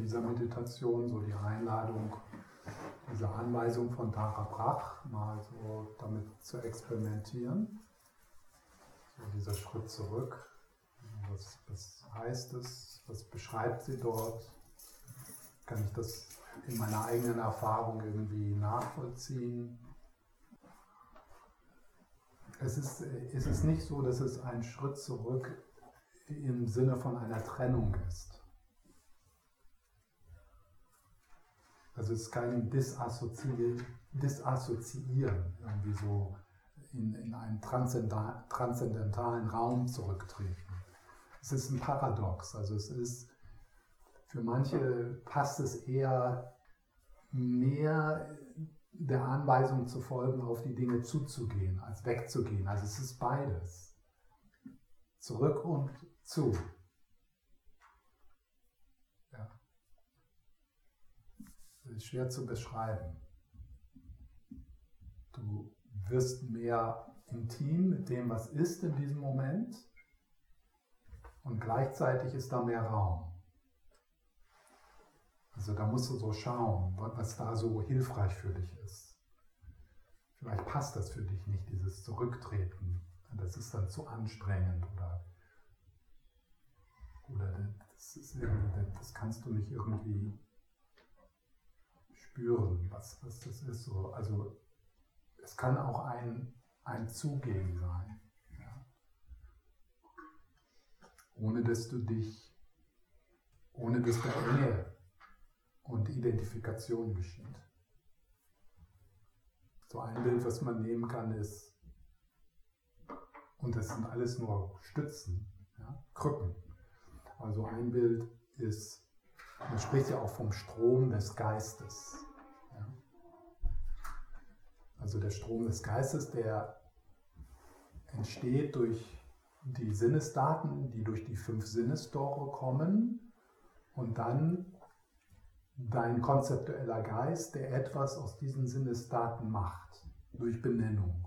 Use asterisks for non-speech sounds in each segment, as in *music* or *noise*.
dieser Meditation, so die Einladung, diese Anweisung von Tara Brach mal so damit zu experimentieren. So dieser Schritt zurück. Was, was heißt es? Was beschreibt sie dort? Kann ich das in meiner eigenen Erfahrung irgendwie nachvollziehen? Es ist, es ist nicht so, dass es ein Schritt zurück im Sinne von einer Trennung ist. Also es ist kein Disassoziieren, Disassoziieren irgendwie so in, in einen transzendentalen Raum zurücktreten. Es ist ein Paradox, also es ist, für manche passt es eher mehr der Anweisung zu folgen, auf die Dinge zuzugehen, als wegzugehen. Also es ist beides. Zurück und zu. Ja. Das ist schwer zu beschreiben. Du wirst mehr intim mit dem, was ist in diesem Moment und gleichzeitig ist da mehr Raum. Also da musst du so schauen, was da so hilfreich für dich ist. Vielleicht passt das für dich nicht, dieses Zurücktreten. Das ist dann zu anstrengend oder, oder das, ist, das kannst du nicht irgendwie spüren, was, was das ist. So. Also es kann auch ein, ein Zugehen sein, ja. ohne dass du dich, ohne dass da Nähe und Identifikation geschieht. So ein Bild, was man nehmen kann, ist, und das sind alles nur Stützen, ja, Krücken. Also ein Bild ist, man spricht ja auch vom Strom des Geistes. Also der Strom des Geistes, der entsteht durch die Sinnesdaten, die durch die fünf Sinnestore kommen und dann dein konzeptueller Geist, der etwas aus diesen Sinnesdaten macht, durch Benennung,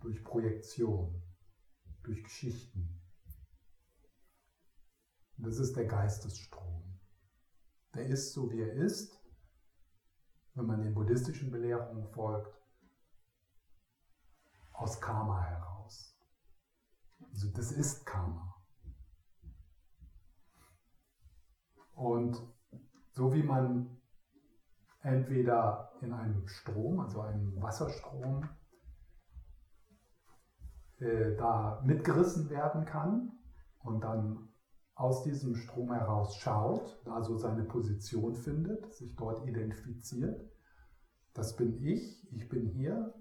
durch Projektion, durch Geschichten. Das ist der Geistesstrom. Der ist so, wie er ist wenn man den buddhistischen Belehrungen folgt, aus Karma heraus. Also das ist Karma. Und so wie man entweder in einem Strom, also einem Wasserstrom, äh, da mitgerissen werden kann und dann aus diesem Strom heraus schaut, also seine Position findet, sich dort identifiziert. Das bin ich, ich bin hier.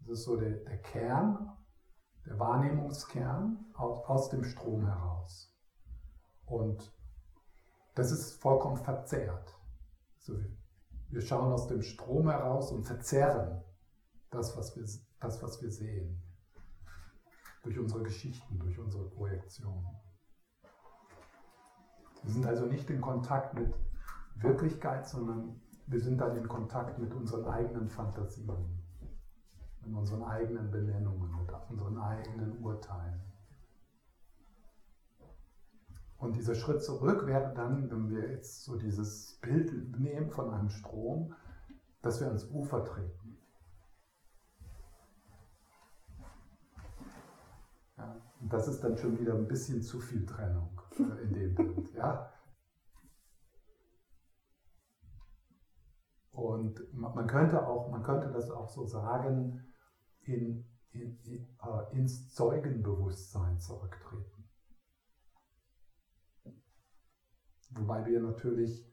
Das ist so der, der Kern, der Wahrnehmungskern aus, aus dem Strom heraus. Und das ist vollkommen verzerrt. Also wir schauen aus dem Strom heraus und verzerren das, was wir, das, was wir sehen. Durch unsere Geschichten, durch unsere Projektionen. Wir sind also nicht in Kontakt mit Wirklichkeit, sondern wir sind dann in Kontakt mit unseren eigenen Fantasien, mit unseren eigenen Benennungen, mit unseren eigenen Urteilen. Und dieser Schritt zurück wäre dann, wenn wir jetzt so dieses Bild nehmen von einem Strom, dass wir ans Ufer treten. Ja, und das ist dann schon wieder ein bisschen zu viel Trennung in dem Bild. Ja? Und man könnte, auch, man könnte das auch so sagen, in, in, äh, ins Zeugenbewusstsein zurücktreten. Wobei wir natürlich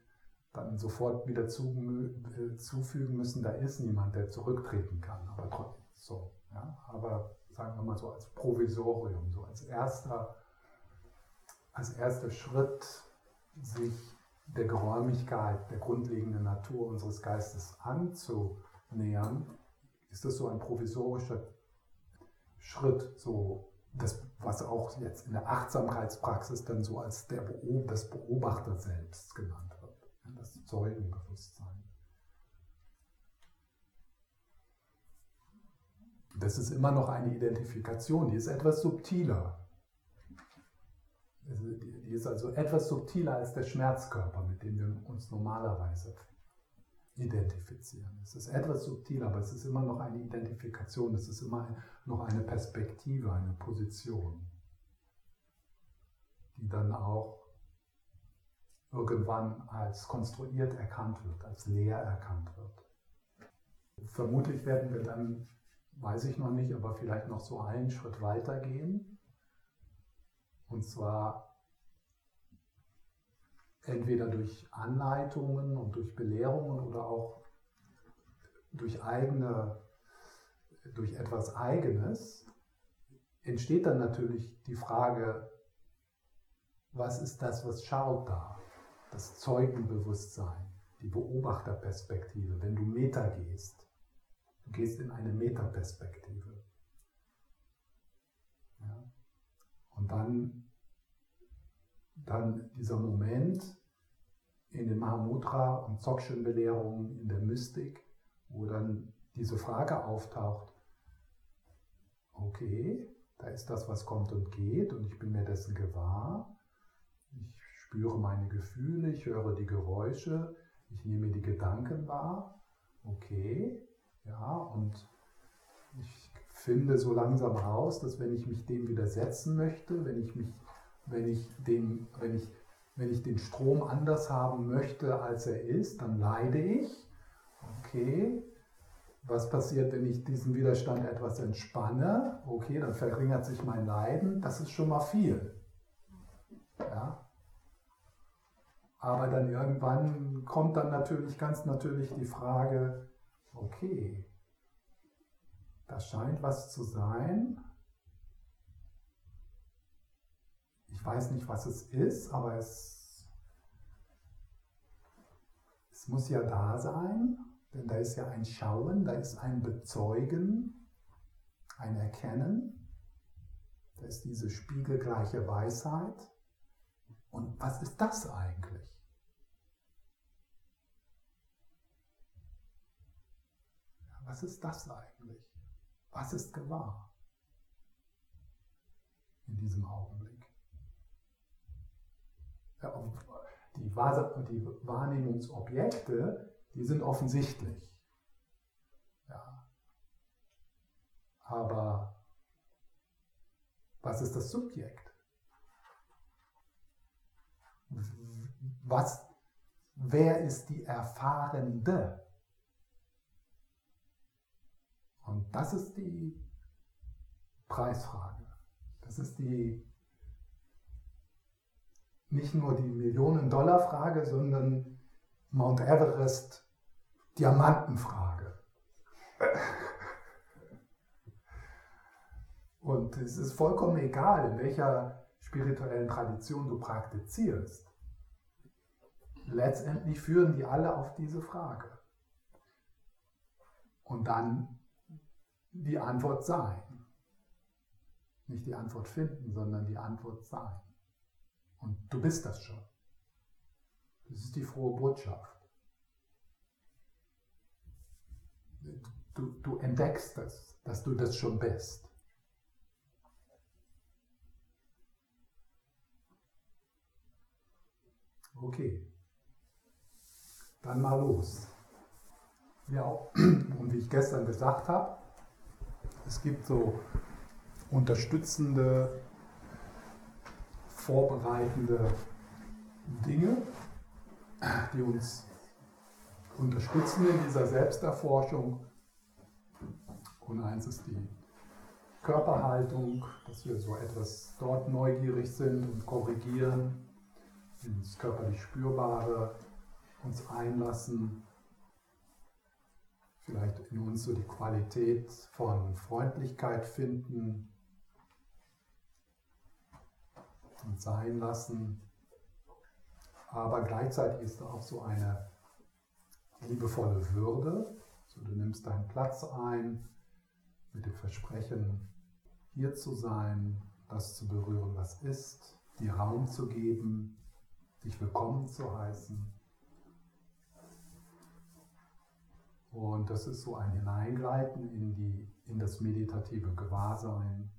dann sofort wieder zu, äh, zufügen müssen, da ist niemand, der zurücktreten kann. Aber so. Ja? Aber sagen wir mal so als Provisorium, so als erster als erster Schritt, sich der Geräumigkeit, der grundlegenden Natur unseres Geistes anzunähern, ist das so ein provisorischer Schritt, so das, was auch jetzt in der Achtsamkeitspraxis dann so als der Beob das Beobachter selbst genannt wird, das Zeugenbewusstsein. Das ist immer noch eine Identifikation, die ist etwas subtiler Die ist also etwas subtiler als der Schmerzkörper, mit dem wir uns normalerweise identifizieren. Es ist etwas subtiler, aber es ist immer noch eine Identifikation, es ist immer noch eine Perspektive, eine Position, die dann auch irgendwann als konstruiert erkannt wird, als leer erkannt wird. Vermutlich werden wir dann, weiß ich noch nicht, aber vielleicht noch so einen Schritt weiter gehen. Und zwar entweder durch Anleitungen und durch Belehrungen oder auch durch eigene, durch etwas Eigenes, entsteht dann natürlich die Frage, was ist das, was schaut da? Das Zeugenbewusstsein, die Beobachterperspektive, wenn du Meta gehst. Du gehst in eine Metaperspektive. Ja? Und dann, dann dieser Moment in den Mahamudra und Dzogchen-Belehrungen in der Mystik, wo dann diese Frage auftaucht, okay, da ist das, was kommt und geht und ich bin mir dessen gewahr. Ich spüre meine Gefühle, ich höre die Geräusche, ich nehme die Gedanken wahr. Okay, ja, und ich finde so langsam raus, dass wenn ich mich dem widersetzen möchte, wenn ich mich, wenn ich dem, wenn ich, wenn ich den Strom anders haben möchte, als er ist, dann leide ich. Okay. Was passiert, wenn ich diesen Widerstand etwas entspanne? Okay, dann verringert sich mein Leiden. Das ist schon mal viel. Ja. Aber dann irgendwann kommt dann natürlich ganz natürlich die Frage, okay, da scheint was zu sein. Ich weiß nicht, was es ist, aber es, es muss ja da sein, denn da ist ja ein Schauen, da ist ein Bezeugen, ein Erkennen, da ist diese spiegelgleiche Weisheit. Und was ist das eigentlich? Was ist das eigentlich? Was ist gewahr in diesem Augenblick? Die, Wahrnehmungsobjekte, die sind offensichtlich. Ja. Aber was ist das Subjekt? Was, wer ist die Erfahrende? Und das ist die Preisfrage. Das ist die nicht nur die Millionen-Dollar-Frage, sondern Mount Everest Diamantenfrage. *laughs* Und es ist vollkommen egal, in welcher spirituellen Tradition du praktizierst. Letztendlich führen die alle auf diese Frage. Und dann die Antwort sein. Nicht die Antwort finden, sondern die Antwort sein. Und du bist das schon. Das ist die frohe Botschaft. Du, du entdeckst das, dass du das schon bist. Okay, dann mal los. Ja, und wie ich gestern gesagt habe, es gibt so unterstützende, vorbereitende Dinge, die uns unterstützen in dieser Selbsterforschung. Und eins ist die Körperhaltung, dass wir so etwas dort neugierig sind und korrigieren, ins körperlich Spürbare uns einlassen vielleicht in uns so die Qualität von Freundlichkeit finden und sein lassen. Aber gleichzeitig ist da auch so eine liebevolle Würde. So, du nimmst deinen Platz ein mit dem Versprechen, hier zu sein, das zu berühren, was ist, dir Raum zu geben, dich willkommen zu heißen. Und das ist so ein Hineingleiten in, die, in das meditative Gewahrsein.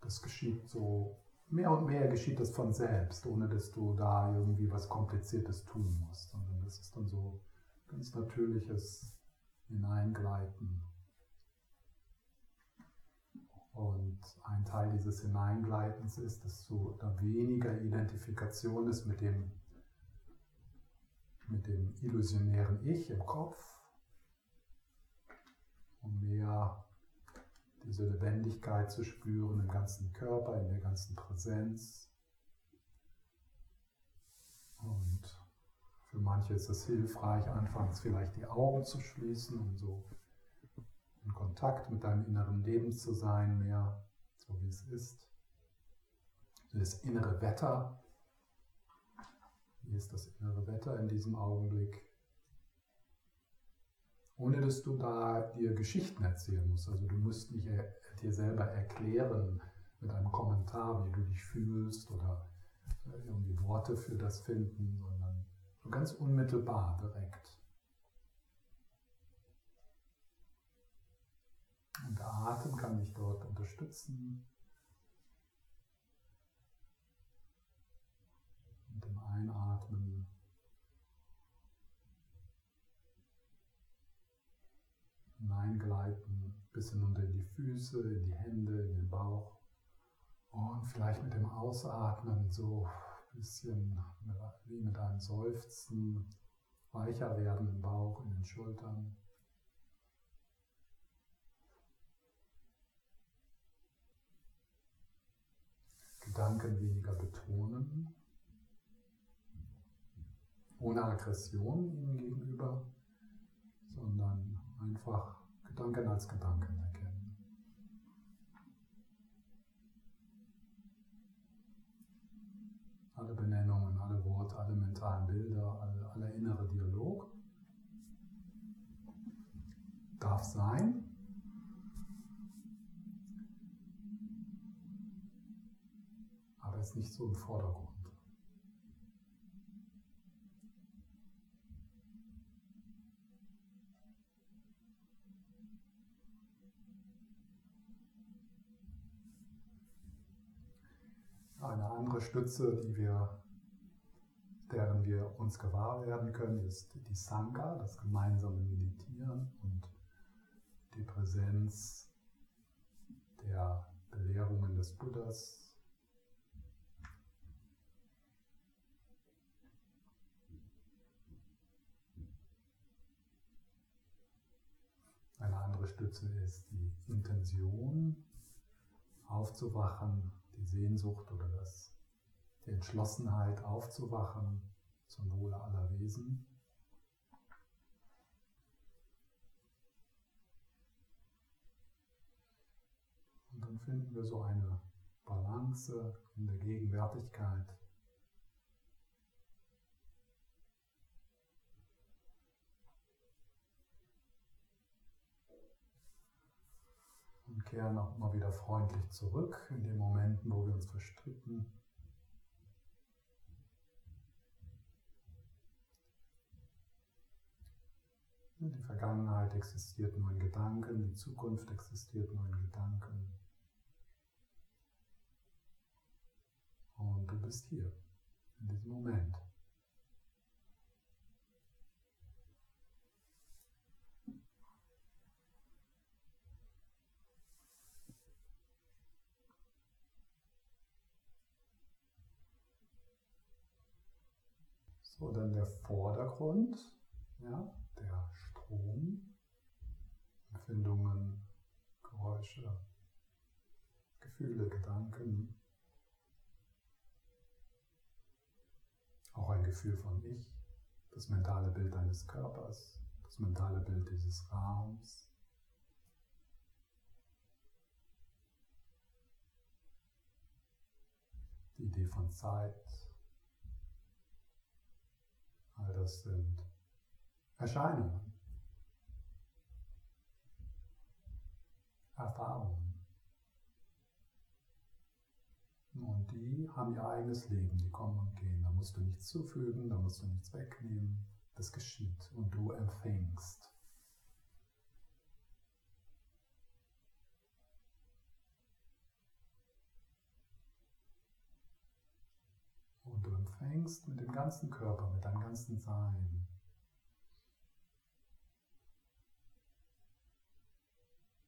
Das geschieht so mehr und mehr geschieht das von selbst, ohne dass du da irgendwie was Kompliziertes tun musst, sondern das ist dann so ganz natürliches Hineingleiten. Und ein Teil dieses Hineingleitens ist, dass so da weniger Identifikation ist mit dem, mit dem illusionären Ich im Kopf und mehr diese Lebendigkeit zu spüren im ganzen Körper, in der ganzen Präsenz. Und für manche ist es hilfreich, anfangs vielleicht die Augen zu schließen, um so in Kontakt mit deinem inneren Leben zu sein, mehr so wie es ist. Das innere Wetter. Wie ist das innere Wetter in diesem Augenblick? ohne dass du da dir Geschichten erzählen musst. Also du musst nicht dir selber erklären mit einem Kommentar, wie du dich fühlst oder irgendwie Worte für das finden, sondern so ganz unmittelbar direkt. Und der Atem kann dich dort unterstützen. Und im Einatmen hineingleiten, bis hinunter in die Füße, in die Hände, in den Bauch. Und vielleicht mit dem Ausatmen so ein bisschen wie mit einem Seufzen weicher werden im Bauch, in den Schultern. Gedanken weniger betonen, ohne Aggression ihnen gegenüber, sondern einfach Gedanken als Gedanken erkennen. Alle Benennungen, alle Worte, alle mentalen Bilder, alle, aller innere Dialog darf sein. Aber ist nicht so im Vordergrund. Andere Stütze, die wir, deren wir uns gewahr werden können, ist die Sangha, das gemeinsame Meditieren und die Präsenz der Belehrungen des Buddhas. Eine andere Stütze ist die Intention, aufzuwachen die Sehnsucht oder das, die Entschlossenheit aufzuwachen zum Wohle aller Wesen. Und dann finden wir so eine Balance in der Gegenwärtigkeit. und kehren auch immer wieder freundlich zurück in den Momenten, wo wir uns verstricken. Die Vergangenheit existiert nur in Gedanken, die Zukunft existiert nur in Gedanken. Und du bist hier, in diesem Moment. So, dann der Vordergrund, ja, der Strom, Empfindungen, Geräusche, Gefühle, Gedanken, auch ein Gefühl von Ich, das mentale Bild deines Körpers, das mentale Bild dieses Raums. Die Idee von Zeit, All das sind Erscheinungen, Erfahrungen. Und die haben ihr eigenes Leben, die kommen und gehen. Da musst du nichts zufügen, da musst du nichts wegnehmen. Das geschieht und du empfängst. Und du empfängst mit dem ganzen Körper, mit deinem ganzen Sein.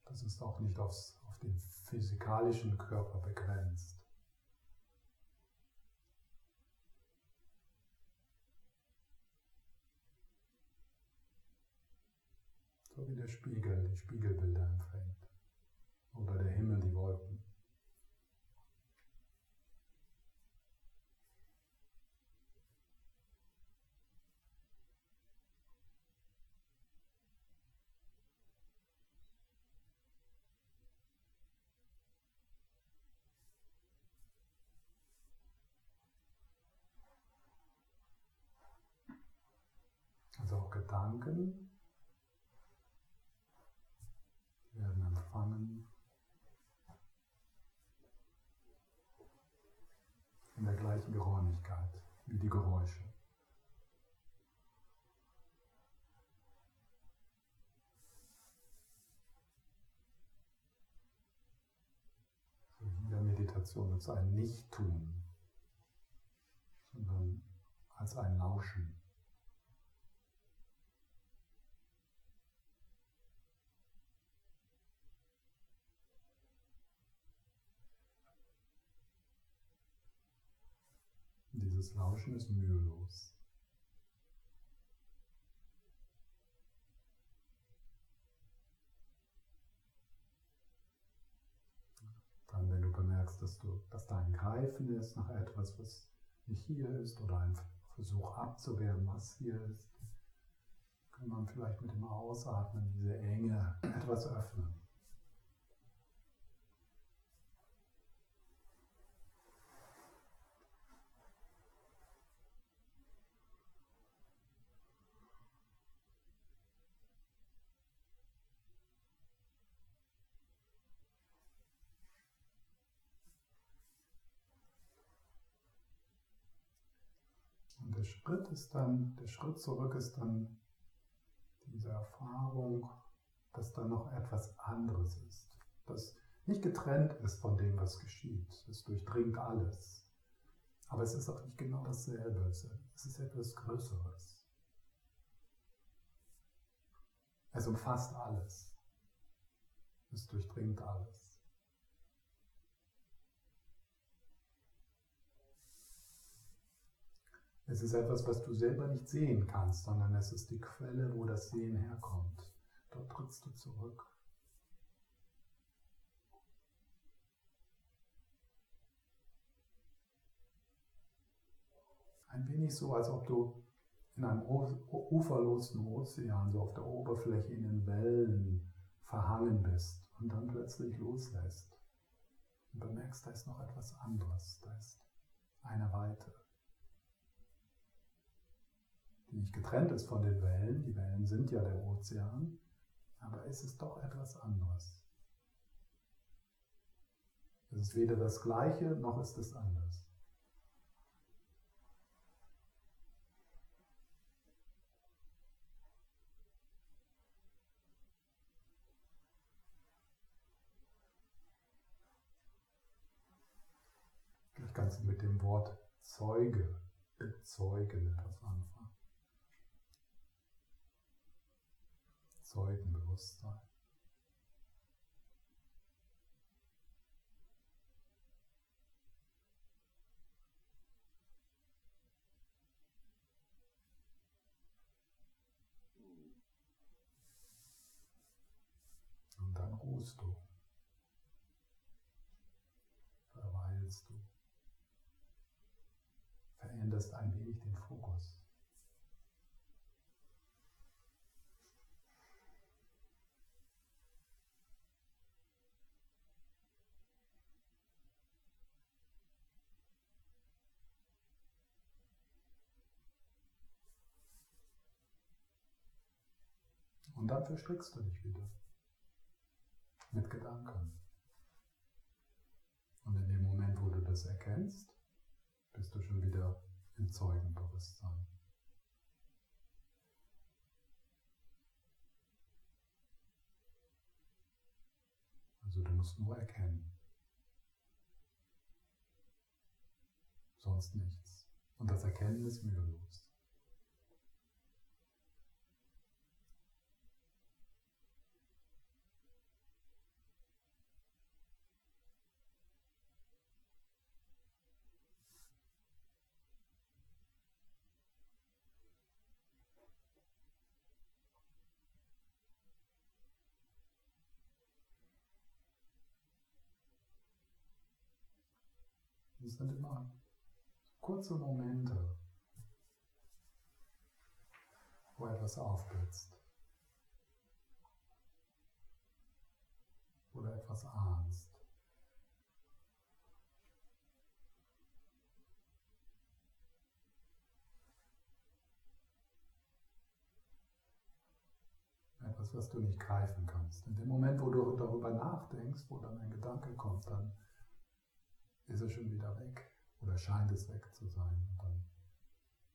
Das ist auch nicht aufs, auf den physikalischen Körper begrenzt. So wie der Spiegel die Spiegelbilder empfängt. Oder der Himmel die Wolken. Also Gedanken werden empfangen in der gleichen Geräumigkeit wie die Geräusche. in der Meditation als ein Nicht-Tun, sondern als ein Lauschen. Dieses Lauschen ist mühelos. Dann, wenn du bemerkst, dass, du, dass da Greifen ist nach etwas, was nicht hier ist, oder ein Versuch abzuwehren, was hier ist, kann man vielleicht mit dem Ausatmen diese Enge etwas öffnen. Der Schritt ist dann, der Schritt zurück ist dann diese Erfahrung, dass da noch etwas anderes ist, das nicht getrennt ist von dem, was geschieht. Es durchdringt alles. Aber es ist auch nicht genau dasselbe. Es ist etwas Größeres. Es umfasst alles. Es durchdringt alles. Es ist etwas, was du selber nicht sehen kannst, sondern es ist die Quelle, wo das Sehen herkommt. Dort trittst du zurück. Ein wenig so, als ob du in einem uferlosen Ozean, so auf der Oberfläche in den Wellen verhangen bist und dann plötzlich loslässt und bemerkst, da ist noch etwas anderes, da ist eine Weite die nicht getrennt ist von den Wellen. Die Wellen sind ja der Ozean, aber es ist doch etwas anderes. Es ist weder das Gleiche noch ist es anders. Ich kann mit dem Wort Zeuge bezeugen etwas anfangen. Zeugenbewusstsein. Und dann ruhst du, verweilst du, veränderst ein wenig den Fokus. Und dann verstrickst du dich wieder mit Gedanken. Und in dem Moment, wo du das erkennst, bist du schon wieder im Zeugenbewusstsein. Also du musst nur erkennen. Sonst nichts. Und das Erkennen ist mühelos. Sind immer kurze Momente, wo etwas aufblitzt, du etwas ahnst. Etwas, was du nicht greifen kannst. In dem Moment, wo du darüber nachdenkst, wo dann ein Gedanke kommt, dann ist er schon wieder weg oder scheint es weg zu sein. Und dann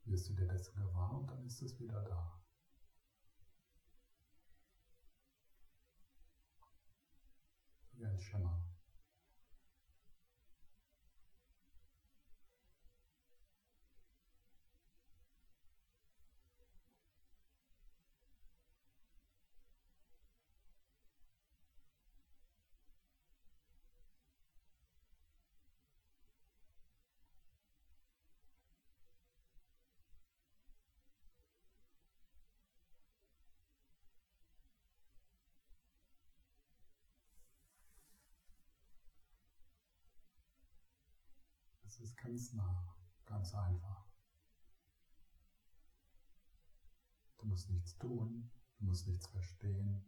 wirst du dir dessen gewahr und dann ist es wieder da. Wie ein Schimmer. Es ist ganz nah, ganz einfach. Du musst nichts tun, du musst nichts verstehen.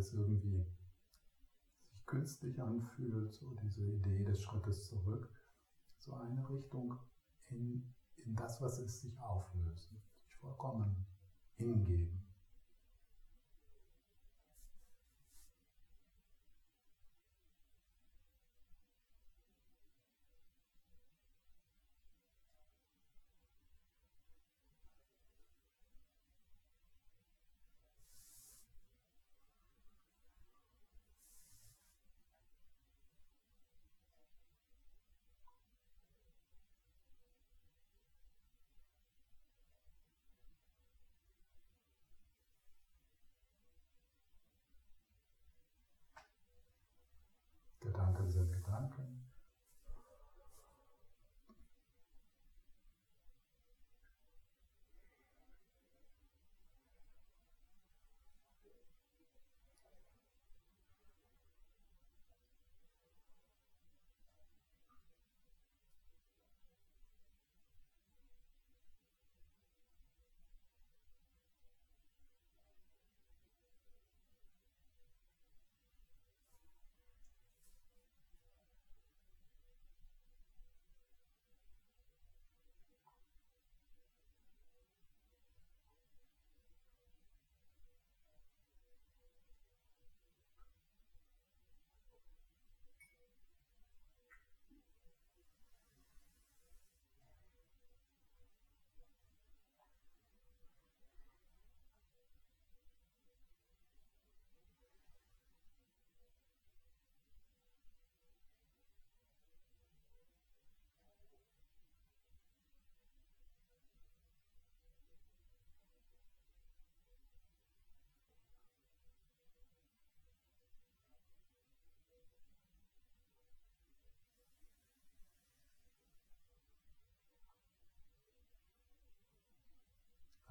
Das irgendwie sich künstlich anfühlt, so diese Idee des Schrittes zurück, so eine Richtung in, in das, was es sich auflöst, sich vollkommen hingeben.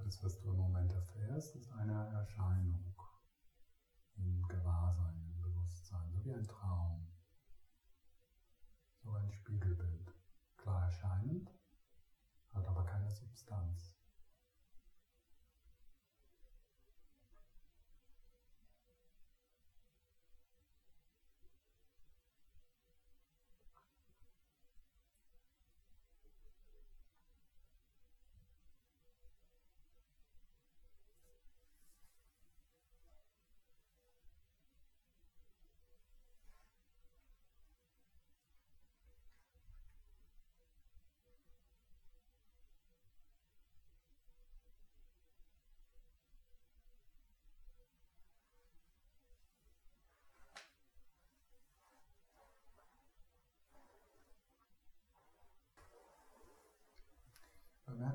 Alles, was du im Moment erfährst, ist eine Erscheinung im Gewahrsein, im Bewusstsein, so wie ein Traum, so ein Spiegelbild. Klar erscheinend, hat aber keine Substanz.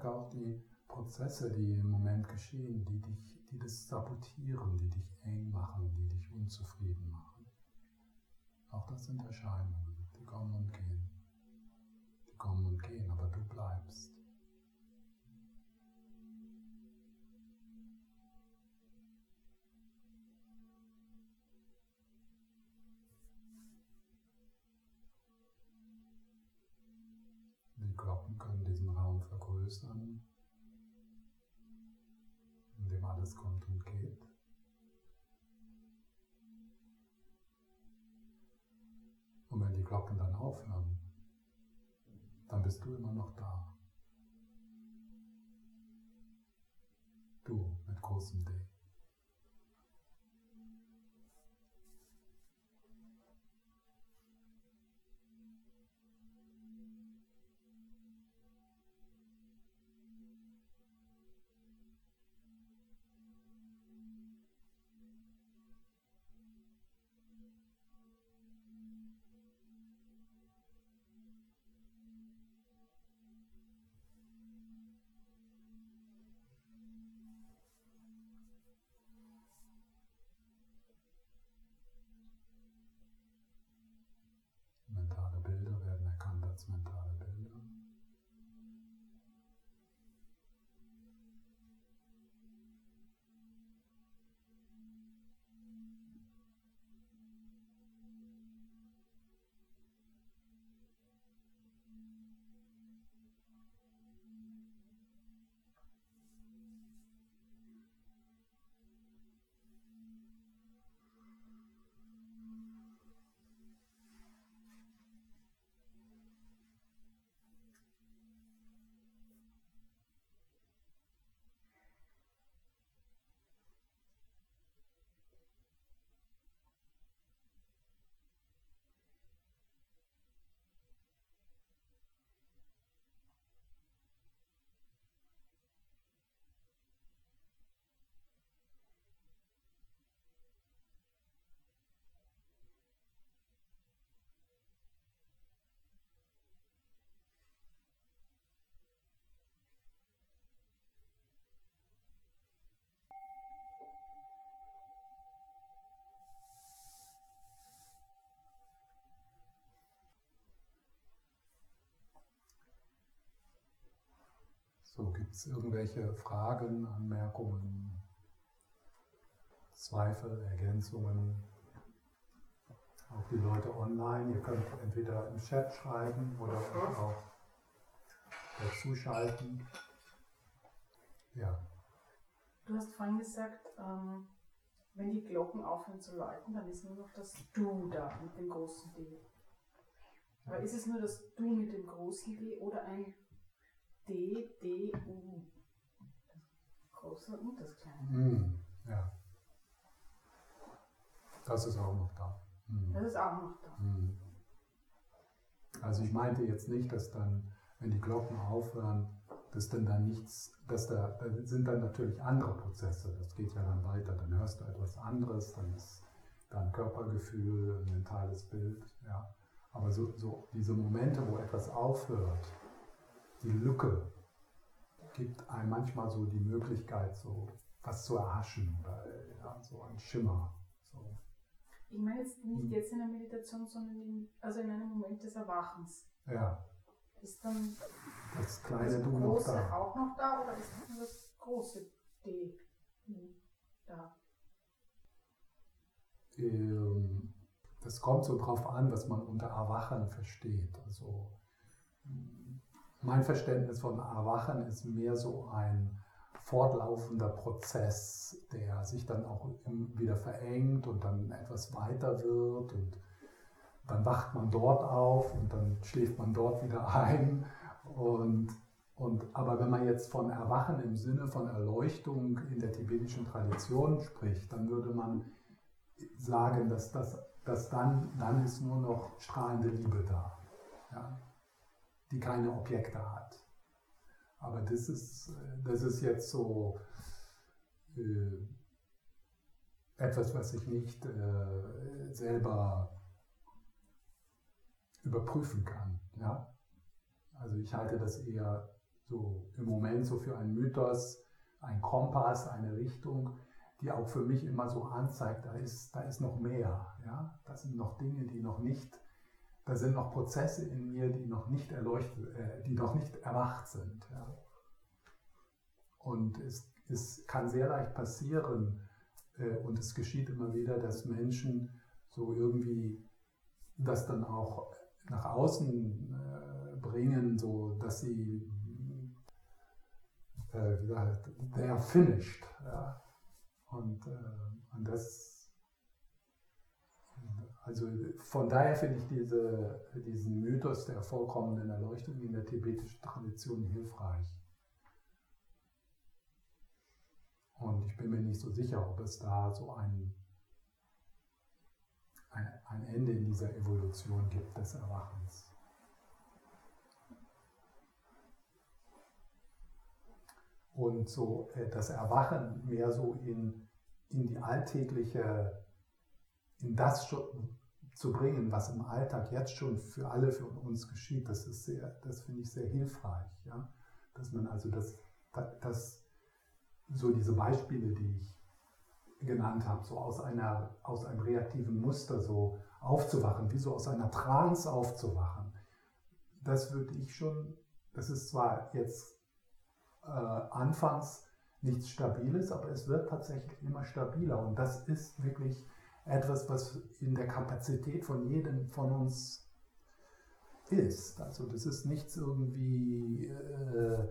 Bemerke auch die Prozesse, die im Moment geschehen, die dich, die das sabotieren, die dich eng machen, die dich unzufrieden machen. Auch das sind Erscheinungen, die kommen und gehen. Die kommen und gehen, aber du bleibst. Vergrößern, in dem alles kommt und geht. Und wenn die Glocken dann aufhören, dann bist du immer noch da. Du mit großem D. werden erkannt als mentale Bilder. So, gibt es irgendwelche Fragen, Anmerkungen, Zweifel, Ergänzungen? Auch die Leute online, ihr könnt entweder im Chat schreiben oder auch dazuschalten. Ja. Du hast vorhin gesagt, ähm, wenn die Glocken aufhören zu läuten, dann ist nur noch das Du da mit dem großen D. Aber ist es nur das Du mit dem großen D oder ein D, D, U? Das große und das kleine. Hm, ja. Das ist auch noch da. Hm. Das ist auch noch da. Hm. Also ich meinte jetzt nicht, dass dann, wenn die Glocken aufhören, dass dann da nichts, dass da, da sind dann natürlich andere Prozesse. Das geht ja dann weiter. Dann hörst du etwas anderes, dann ist da ein Körpergefühl, ein mentales Bild. Ja. Aber so, so diese Momente, wo etwas aufhört, die Lücke, gibt einem manchmal so die Möglichkeit, so was zu erhaschen oder ja, so ein Schimmer. So. Ich meine jetzt nicht Hm. jetzt in der Meditation, sondern in, also in einem Moment des Erwachens. Ja, Ist dann das kleine Du noch große da. auch noch da oder ist nur das große D U da? Ähm, Das kommt so drauf an, was man unter Erwachen versteht. Also mm, mein Verständnis von Erwachen ist mehr so ein fortlaufender Prozess, der sich dann auch wieder verengt und dann etwas weiter wird und dann wacht man dort auf und dann schläft man dort wieder *laughs* ein. Und, und, aber wenn man jetzt von Erwachen im Sinne von Erleuchtung in der tibetischen Tradition spricht, dann würde man sagen, dass, das, dass dann, dann ist nur noch strahlende Liebe da, ja, die keine Objekte hat. Aber das ist, das ist jetzt so äh, etwas, was ich nicht äh, selber überprüfen kann. Ja? Also ich halte das eher so im Moment so für einen Mythos, ein Kompass, eine Richtung, die auch für mich immer so anzeigt, da ist, da ist noch mehr. Ja? Das sind noch Dinge, die noch nicht, da sind noch Prozesse in mir, die noch nicht erleuchtet, äh, die noch nicht erwacht sind. Ja? Und es, es kann sehr leicht passieren, äh, und es geschieht immer wieder, dass Menschen so irgendwie das dann auch nach außen äh, bringen, so dass sie äh, they are finished. Ja. Und, äh, und das, also von daher finde ich diese, diesen Mythos der vollkommenen Erleuchtung in der tibetischen Tradition hilfreich. Und ich bin mir nicht so sicher, ob es da so ein, ein, Ende in dieser Evolution gibt des Erwachens. Und so äh, das Erwachen mehr so in, in die alltägliche, in das zu bringen, was im Alltag jetzt schon für alle für uns geschieht, das ist sehr, das finde ich sehr hilfreich. Ja? Dass man also das, das so diese Beispiele, die ich genannt habe, so aus, einer, aus einem reaktiven Muster so aufzuwachen, wie so aus einer Trance aufzuwachen, das würde ich schon, das ist zwar jetzt äh, anfangs nichts Stabiles, aber es wird tatsächlich immer stabiler und das ist wirklich etwas, was in der Kapazität von jedem von uns ist. Also das ist nichts irgendwie äh,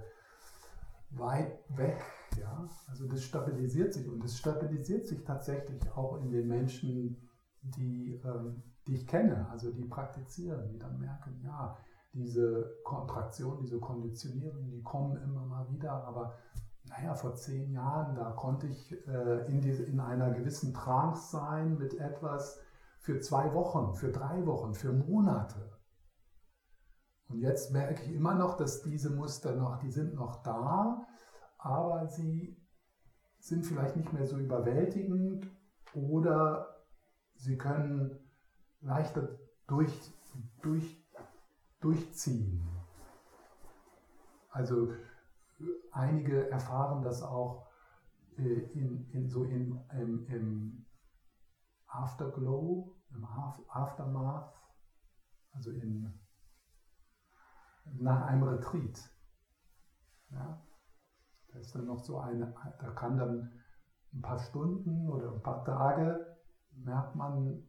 weit weg ja, also das stabilisiert sich und es stabilisiert sich tatsächlich auch in den Menschen, die, ähm, die ich kenne, also die praktizieren, die dann merken, ja, diese Kontraktion, diese Konditionierung, die kommen immer mal wieder, aber naja, vor zehn Jahren, da konnte ich äh, in, diese, in einer gewissen Trance sein mit etwas für zwei Wochen, für drei Wochen, für Monate. Und jetzt merke ich immer noch, dass diese Muster noch, die sind noch da, aber sie sind vielleicht nicht mehr so überwältigend oder sie können leichter durch, durch, durchziehen. Also einige erfahren das auch äh, in, in, so in, im, im Afterglow, im Aftermath, also in, nach einem Retreat. Ja? Da ist dann noch so eine, da kann dann ein paar Stunden oder ein paar Tage merkt man,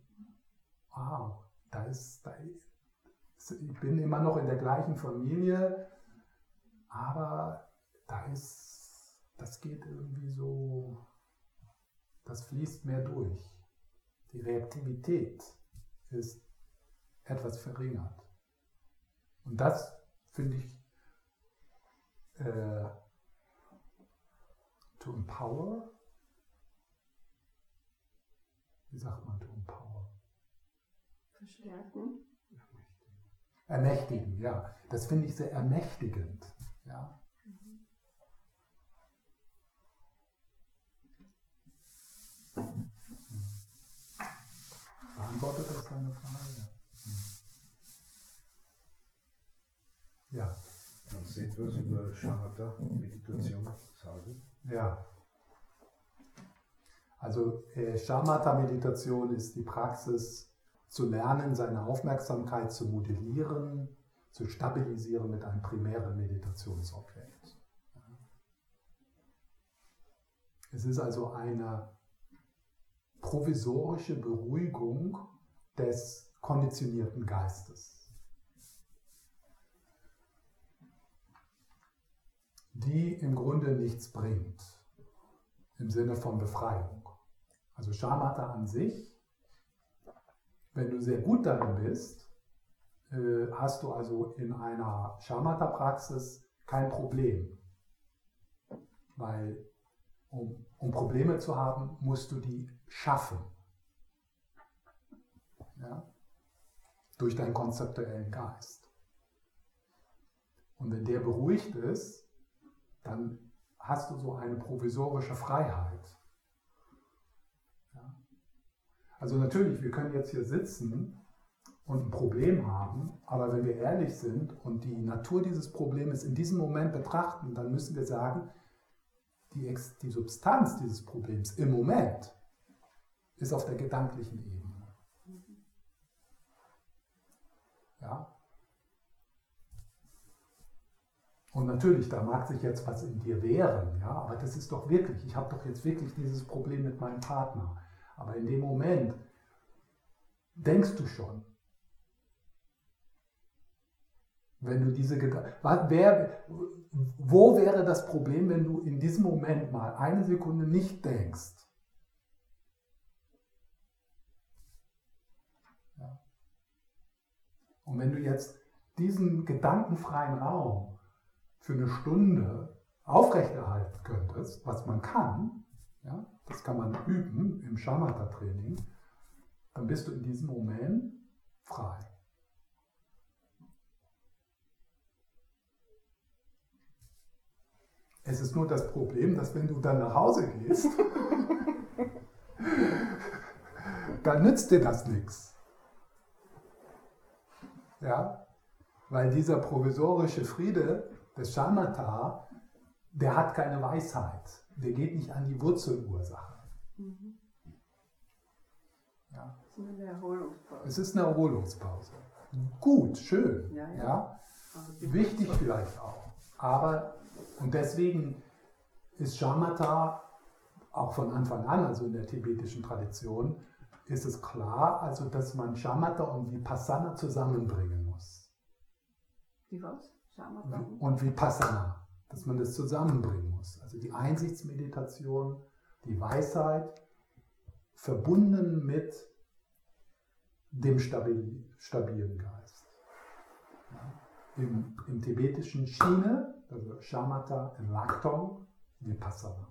wow, da ist, da ist, ich bin immer noch in der gleichen Familie, aber ist, das geht irgendwie so, das fließt mehr durch. Die Reaktivität ist etwas verringert. Und das finde ich äh, To empower? Wie sagt man to empower? Verstärken. Ermächtigen, ja. Das finde ich sehr ermächtigend. Ja. Beantwortet das deine Frage? Ja. Kannst du etwas über Shamatha-Meditation sagen? Ja. Also äh, Shamatha-Meditation ist die Praxis zu lernen, seine Aufmerksamkeit zu modellieren, zu stabilisieren mit einem primären Meditationsobjekt. Es ist also eine provisorische Beruhigung des konditionierten Geistes, die im Grunde nichts bringt im Sinne von Befreiung. Also Schamata an sich, wenn du sehr gut darin bist, äh, hast du also in einer Schamata-Praxis kein Problem. Weil um, um, Probleme zu haben, musst du die schaffen. Ja? Durch deinen konzeptuellen Geist. Und wenn der beruhigt ist, dann hast du so eine provisorische Freiheit. Ja? Also natürlich, wir können jetzt hier sitzen und ein Problem haben, aber wenn wir ehrlich sind und die Natur dieses Problems in diesem Moment betrachten, dann müssen wir sagen, die, Ex die Substanz dieses Problems im Moment ist auf der gedanklichen Ebene. Ja? Und natürlich, da mag sich jetzt was in dir wehren, ja, aber das ist doch wirklich, ich habe doch jetzt wirklich dieses Problem mit meinem Partner. Aber in dem Moment denkst du schon, wenn du diese Gedanken, wo wäre das Problem, wenn du in diesem Moment mal eine Sekunde nicht denkst? Ja. Und wenn du jetzt diesen gedankenfreien Raum für eine Stunde aufrechterhalten könntest, was man kann, ja, das kann man üben im Shamatha-Training, dann bist du in diesem Moment frei. Es ist nur das Problem, dass wenn du dann nach Hause gehst, *laughs* dann nützt dir das nichts. Ja? Weil dieser provisorische Friede des Shamatha, der hat keine Weisheit. Der geht nicht an die Wurzelursache. Mhm. Ja. Es ist eine Erholungspause. Es ist eine Erholungspause. Gut, schön. Ja, ja. ja. Wichtig vielleicht auch. Aber und deswegen ist Shamatha auch von Anfang an, also in der tibetischen Tradition, ist es klar, also dass man Shamatha und Vipassana zusammenbringen muss. Wie was? Shamatha? Und Vipassana, dass man das zusammenbringen muss. Also die Einsichtsmeditation, die Weisheit, verbunden mit dem stabilen Geist. Ja. Im, Im tibetischen Schiene also Shamatha in Lakton, Vipassana.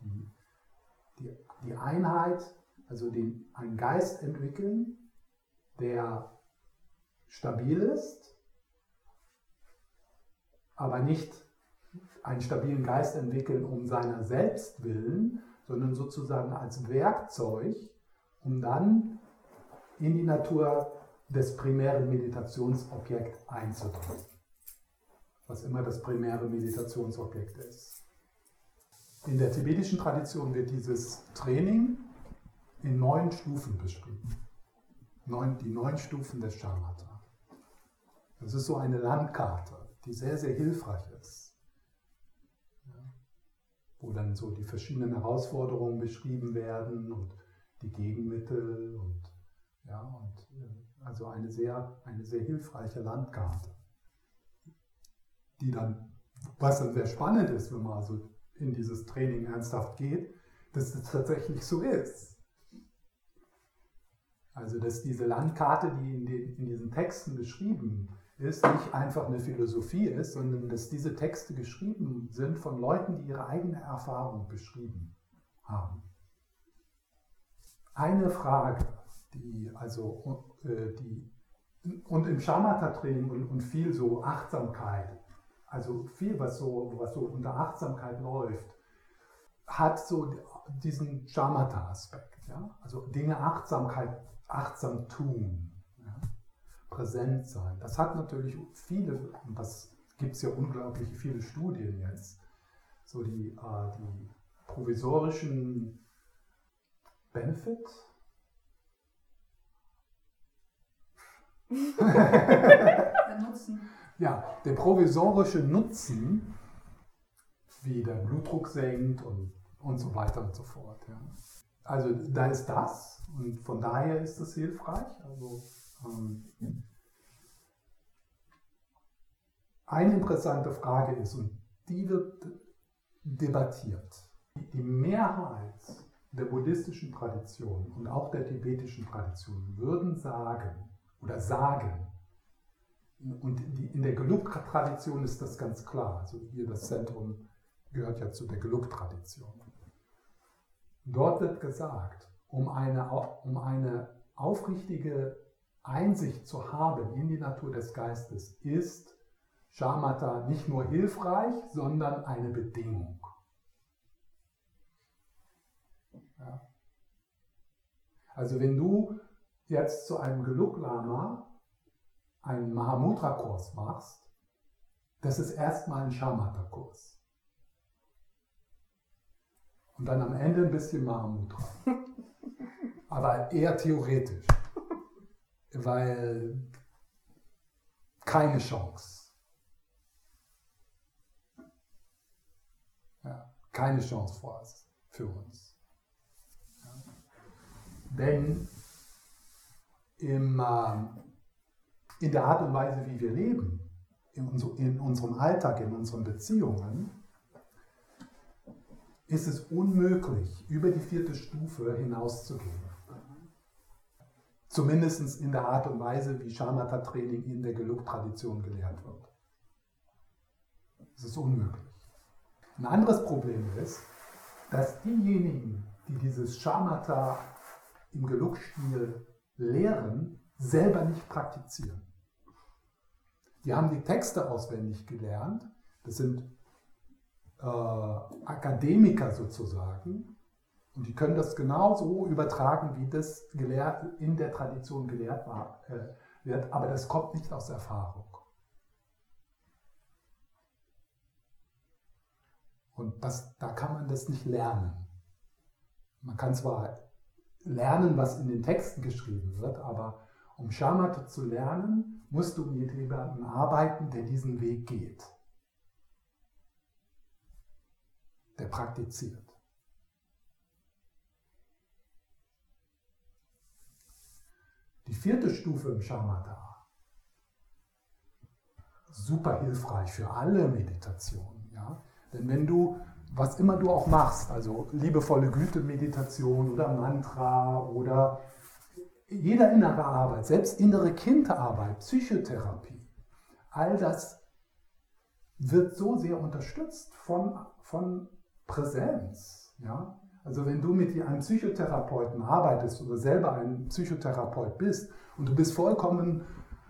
Die, die, die Einheit, also den, einen Geist entwickeln, der stabil ist, aber nicht einen stabilen Geist entwickeln um seiner selbst willen, sondern sozusagen als Werkzeug, um dann in die Natur des primären Meditationsobjekts einzudringen was immer das primäre Meditationsobjekt ist. In der tibetischen Tradition wird dieses Training in neun Stufen beschrieben. Neun, die neun Stufen des Shamatha. Das ist so eine Landkarte, die sehr, sehr hilfreich ist. Ja, wo dann so die verschiedenen Herausforderungen beschrieben werden und die Gegenmittel und, ja, und äh, also eine sehr, eine sehr hilfreiche Landkarte die dann, was dann sehr spannend ist, wenn man also in dieses Training ernsthaft geht, dass es tatsächlich so ist. Also dass diese Landkarte, die in, den, in diesen Texten beschrieben ist, nicht einfach eine Philosophie ist, sondern dass diese Texte geschrieben sind von Leuten, die ihre eigene Erfahrung beschrieben haben. Eine Frage, die also äh, die und im Shamatha-Training und, und viel so Achtsamkeit also viel, was so, was so unter Achtsamkeit läuft, hat so diesen Shamatha-Aspekt. Ja? Also Dinge Achtsamkeit, achtsam tun, ja? präsent sein. Das hat natürlich viele, und das gibt es ja unglaublich viele Studien jetzt, so die, äh, die provisorischen Benefits. Der Nutzen ja, der provisorische Nutzen, wie der Blutdruck senkt und, und so weiter und so fort. Ja. Also da ist das und von daher ist es hilfreich. Also, ähm, eine interessante Frage ist, und die wird debattiert, die Mehrheit der buddhistischen Tradition und auch der tibetischen Tradition würden sagen oder sagen, und in der Geluk-Tradition ist das ganz klar. Also hier das Zentrum gehört ja zu der Geluk-Tradition. Dort wird gesagt, um eine, um eine aufrichtige Einsicht zu haben in die Natur des Geistes, ist Shamatha nicht nur hilfreich, sondern eine Bedingung. Ja. Also wenn du jetzt zu einem Geluk-Lama einen Mahamudra-Kurs machst, das ist erstmal ein Shamatha-Kurs. Und dann am Ende ein bisschen Mahamudra. *laughs* Aber eher theoretisch. Weil keine Chance. Ja, keine Chance vor uns, für uns. Ja. Denn im, äh, in der Art und Weise, wie wir leben, in, in unserem Alltag, in unseren Beziehungen, ist es unmöglich, über die vierte Stufe hinauszugehen. Zumindest in der Art und Weise, wie Shamatha-Training in der Geluk-Tradition gelehrt wird. Es ist unmöglich. Ein anderes Problem ist, dass diejenigen, die dieses Shamatha im Geluk-Stil lehren, selber nicht praktizieren. Die haben die Texte auswendig gelernt. Das sind äh, Akademiker sozusagen. Und die können das genauso übertragen, wie das gelehrt, in der Tradition gelehrt war, äh, wird. Aber das kommt nicht aus Erfahrung. Und das, da kann man das nicht lernen. Man kann zwar lernen, was in den Texten geschrieben wird, aber um Shamatha zu lernen, musst du mit jemandem arbeiten, der diesen Weg geht. Der praktiziert. Die vierte Stufe im Shamatha, super hilfreich für alle Meditationen. Ja? Denn wenn du, was immer du auch machst, also liebevolle Güte-Meditation oder Mantra oder jeder innere Arbeit, selbst innere Kinderarbeit, Psychotherapie, all das wird so sehr unterstützt von, von Präsenz. Ja? Also wenn du mit einem Psychotherapeuten arbeitest oder selber ein Psychotherapeut bist und du bist vollkommen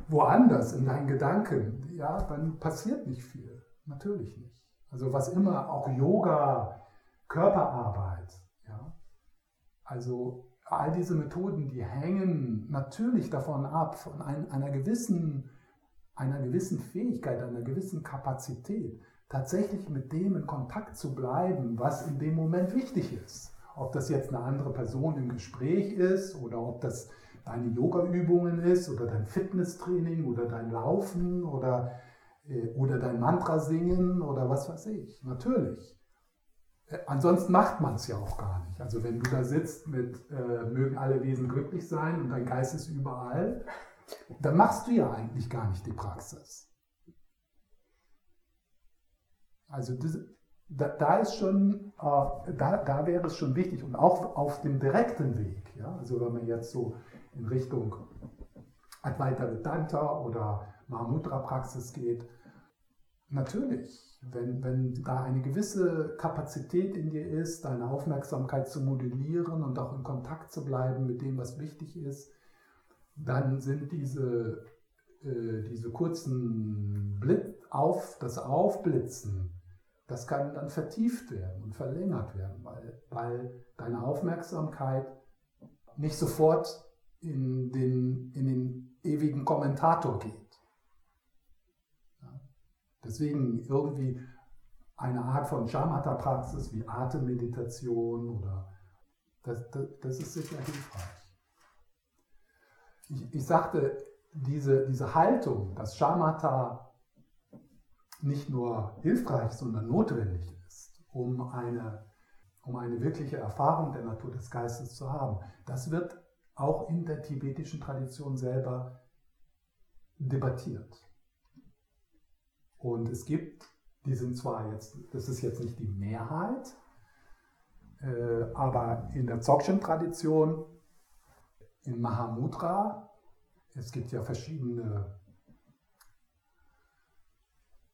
woanders in deinen Gedanken, ja, dann passiert nicht viel. Natürlich nicht. Also was immer, auch Yoga, Körperarbeit, ja. Also all diese Methoden, die hängen natürlich davon ab, von einer gewissen, einer gewissen Fähigkeit, einer gewissen Kapazität tatsächlich mit dem in Kontakt zu bleiben, was in dem Moment wichtig ist. Ob das jetzt eine andere Person im Gespräch ist oder ob das deine Yoga-Übungen ist oder dein Fitnesstraining oder dein Laufen oder, äh, oder dein Mantra singen oder was weiß ich. Natürlich. Äh, ansonsten macht man es ja auch gar nicht. Also wenn du da sitzt mit äh, mögen alle Wesen glücklich sein und dein Geist ist überall, dann machst du ja eigentlich gar nicht die Praxis. Also das, da, da, ist schon, äh, da, da wäre es schon wichtig und auch auf dem direkten Weg, ja, also wenn man jetzt so in Richtung Advaita Vedanta oder Mahamudra-Praxis geht, natürlich, wenn, wenn da eine gewisse Kapazität in dir ist, deine Aufmerksamkeit zu modellieren und auch in Kontakt zu bleiben mit dem, was wichtig ist, dann sind diese, äh, diese kurzen Blitz auf, das Aufblitzen das kann dann vertieft werden und verlängert werden, weil, weil deine Aufmerksamkeit nicht sofort in den, in den ewigen Kommentator geht. Ja. Deswegen irgendwie eine Art von Shamatha-Praxis wie Atemmeditation oder das, das, das, ist sicher hilfreich. Ich, ich sagte, diese, diese Haltung, dass Shamatha nicht nur hilfreich, sondern notwendig ist, um eine, um eine wirkliche Erfahrung der Natur des Geistes zu haben. Das wird auch in der tibetischen Tradition selber debattiert. Und es gibt, die sind zwar jetzt, das ist jetzt nicht die Mehrheit, äh, aber in der Dzogchen-Tradition, in Mahamudra, es gibt ja verschiedene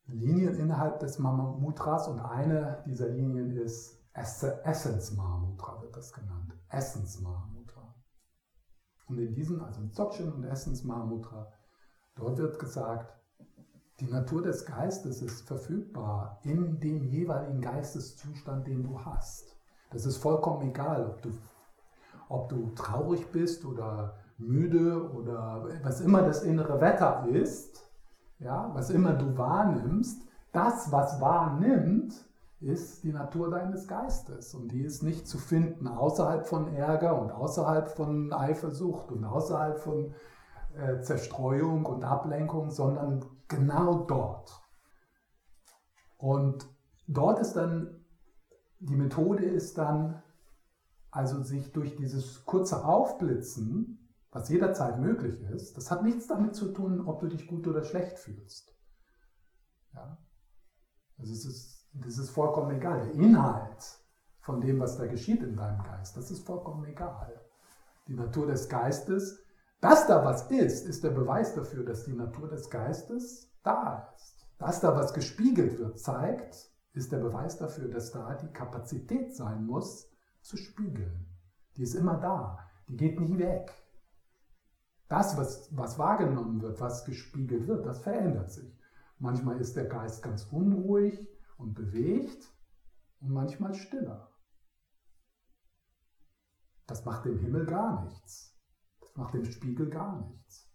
Linien innerhalb des Mahamudras und eine dieser Linien ist Essence Mahamudra, wird das genannt. Essence Mahamudra. Und in diesen, also in Dzogchen und Essence Mahamudra, dort wird gesagt, die Natur des Geistes ist verfügbar in dem jeweiligen Geisteszustand, den du hast. Das ist vollkommen egal, ob du, ob du traurig bist oder müde oder was immer das innere Wetter ist, ja, was immer du wahrnimmst, das, was wahrnimmt, ist die Natur deines Geistes und die ist nicht zu finden außerhalb von Ärger und außerhalb von Eifersucht und außerhalb von äh, Zerstreuung und Ablenkung, sondern genau dort. Und dort ist dann, die Methode ist dann, also sich durch dieses kurze Aufblitzen, was jederzeit möglich ist, das hat nichts damit zu tun, ob du dich gut oder schlecht fühlst. Ja? Also es ist, das ist vollkommen egal. Der Inhalt von dem, was da geschieht in deinem Geist, das ist vollkommen egal. Die Natur des Geistes, dass da was ist, ist der Beweis dafür, dass die Natur des Geistes da ist. Dass da was gespiegelt wird, zeigt, ist der Beweis dafür, dass da die Kapazität sein muss, zu spiegeln. Die ist immer da. Die geht nicht weg. Das, was, was wahrgenommen wird, was gespiegelt wird, das verändert sich. Manchmal ist der Geist ganz unruhig und bewegt und manchmal stiller. Das macht dem Himmel gar nichts. Das macht dem Spiegel gar nichts.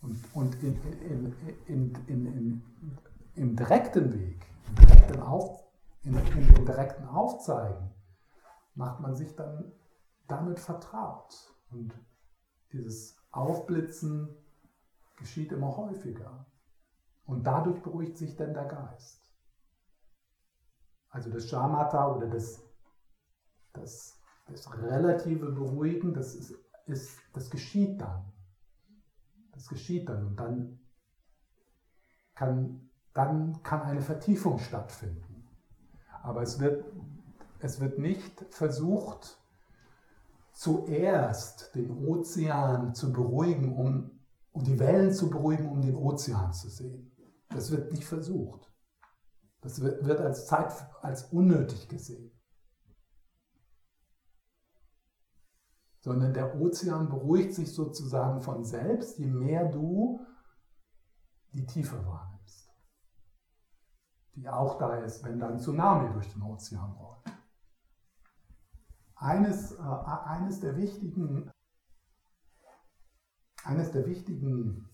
Und, und in, in, in, im direkten Weg, im direkten, Auf, in, dem direkten Aufzeigen, macht man sich dann damit vertraut. Und dieses Aufblitzen geschieht immer häufiger. Und dadurch beruhigt sich dann der Geist. Also das Shamatha oder das, das, das relative Beruhigen, das, ist, ist, das geschieht dann. Das geschieht dann und dann kann, dann kann eine Vertiefung stattfinden. Aber es wird, es wird nicht versucht, zuerst den Ozean zu beruhigen, um um die Wellen zu beruhigen, um den Ozean zu sehen. Das wird nicht versucht. Das wird als Zeit als unnötig gesehen. Sondern der Ozean beruhigt sich sozusagen von selbst, je mehr du die Tiefe wahrnimmst. Die auch da ist, wenn dann Tsunami durch den Ozean rollt. Eines, äh, eines der wichtigen eines der wichtigen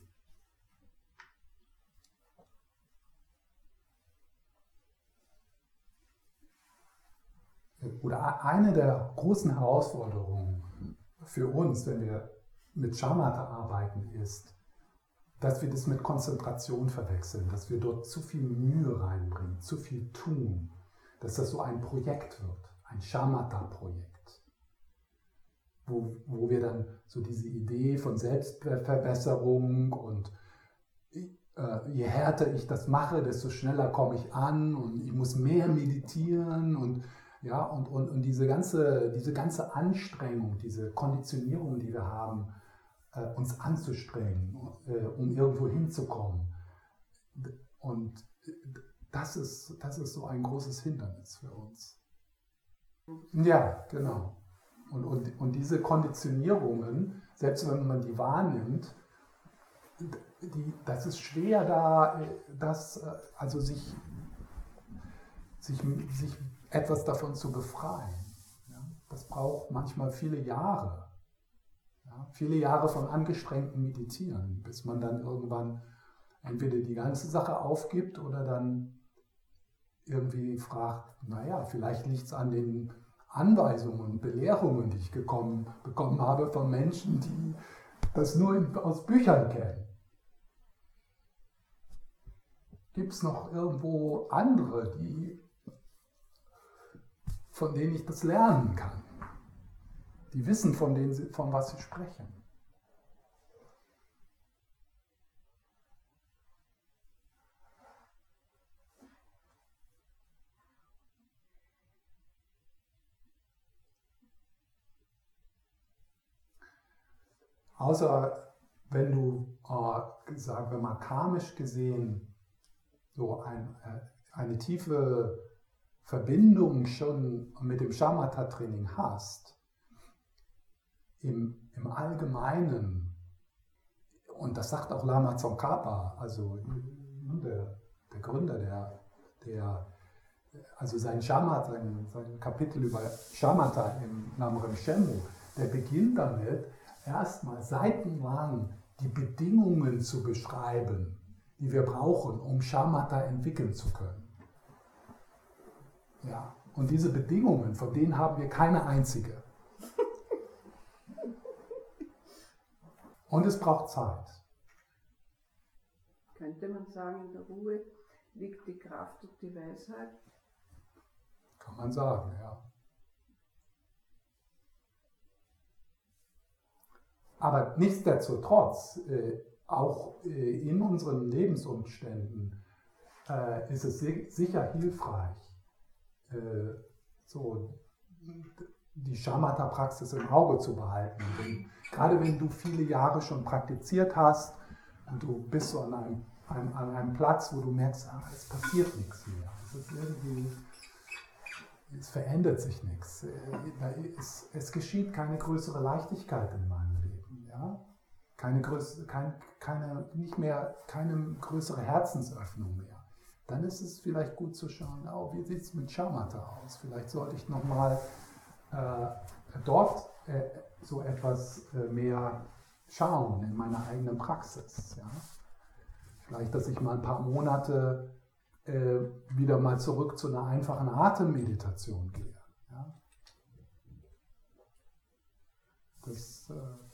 oder eine der großen Herausforderungen für uns, wenn wir mit Shamatha arbeiten, ist, dass wir das mit Konzentration verwechseln, dass wir dort zu viel Mühe reinbringen, zu viel tun, dass das so ein Projekt wird, ein Shamatha-Projekt wo, wo wir dann so diese Idee von Selbstverbesserung und äh, je härter ich das mache, desto schneller komme ich an und ich muss mehr meditieren und ja, und, und, und diese, ganze, diese ganze Anstrengung, diese Konditionierung, die wir haben, äh, uns anzustrengen, äh, um irgendwo hinzukommen. Und das ist, das ist so ein großes Hindernis für uns. Ja, genau. Und, und, und diese Konditionierungen, selbst wenn man die wahrnimmt, die, das ist schwer da, das, also sich, sich, sich etwas davon zu befreien. Ja, das braucht manchmal viele Jahre. Ja, viele Jahre von angestrengtem Meditieren, bis man dann irgendwann entweder die ganze Sache aufgibt oder dann irgendwie fragt, naja, vielleicht liegt es an den Anweisungen und Belehrungen, die ich gekommen, bekommen habe von Menschen, die das nur aus Büchern kennen. Gibt es noch irgendwo andere, die, von denen ich das lernen kann? Die wissen, von, denen von was sie sprechen. Außer wenn du, äh, sagen wir mal, karmisch gesehen so ein, äh, eine tiefe Verbindung schon mit dem Shamatha-Training hast, im, im Allgemeinen, und das sagt auch Lama Tsongkhapa, also ne, der, der Gründer der, der also sein Shamatha, sein, sein Kapitel über Shamatha im Namrem Shemu, der beginnt damit, erstmal seitenlang die Bedingungen zu beschreiben, die wir brauchen, um Shamatha entwickeln zu können. Ja, und diese Bedingungen, von denen haben wir keine einzige. Und es braucht Zeit. Könnte man sagen, in der Ruhe liegt die Kraft und die Weisheit? Kann man sagen, ja. Aber nichtsdestotrotz, äh, auch äh, in unseren Lebensumständen äh, ist es sicher hilfreich, äh, so die Shamatha-Praxis im Auge zu behalten. Denn gerade wenn du viele Jahre schon praktiziert hast und du bist so an einem, einem an einem Platz, wo du merkst, ah, es passiert nichts mehr. Es ist irgendwie, es verändert sich nichts. Es, es geschieht keine größere Leichtigkeit in meinem. Keine, größere, kein, keine, nicht mehr, keine größere Herzensöffnung mehr dann ist es vielleicht gut zu schauen, oh, wie sieht es mit Schamata aus? Vielleicht sollte ich nochmal äh, dort äh, so etwas äh, mehr schauen in meiner eigenen Praxis. Ja? Vielleicht, dass ich mal ein paar Monate äh, wieder mal zurück zu einer einfachen Atemmeditation gehe. Ja? Das, äh,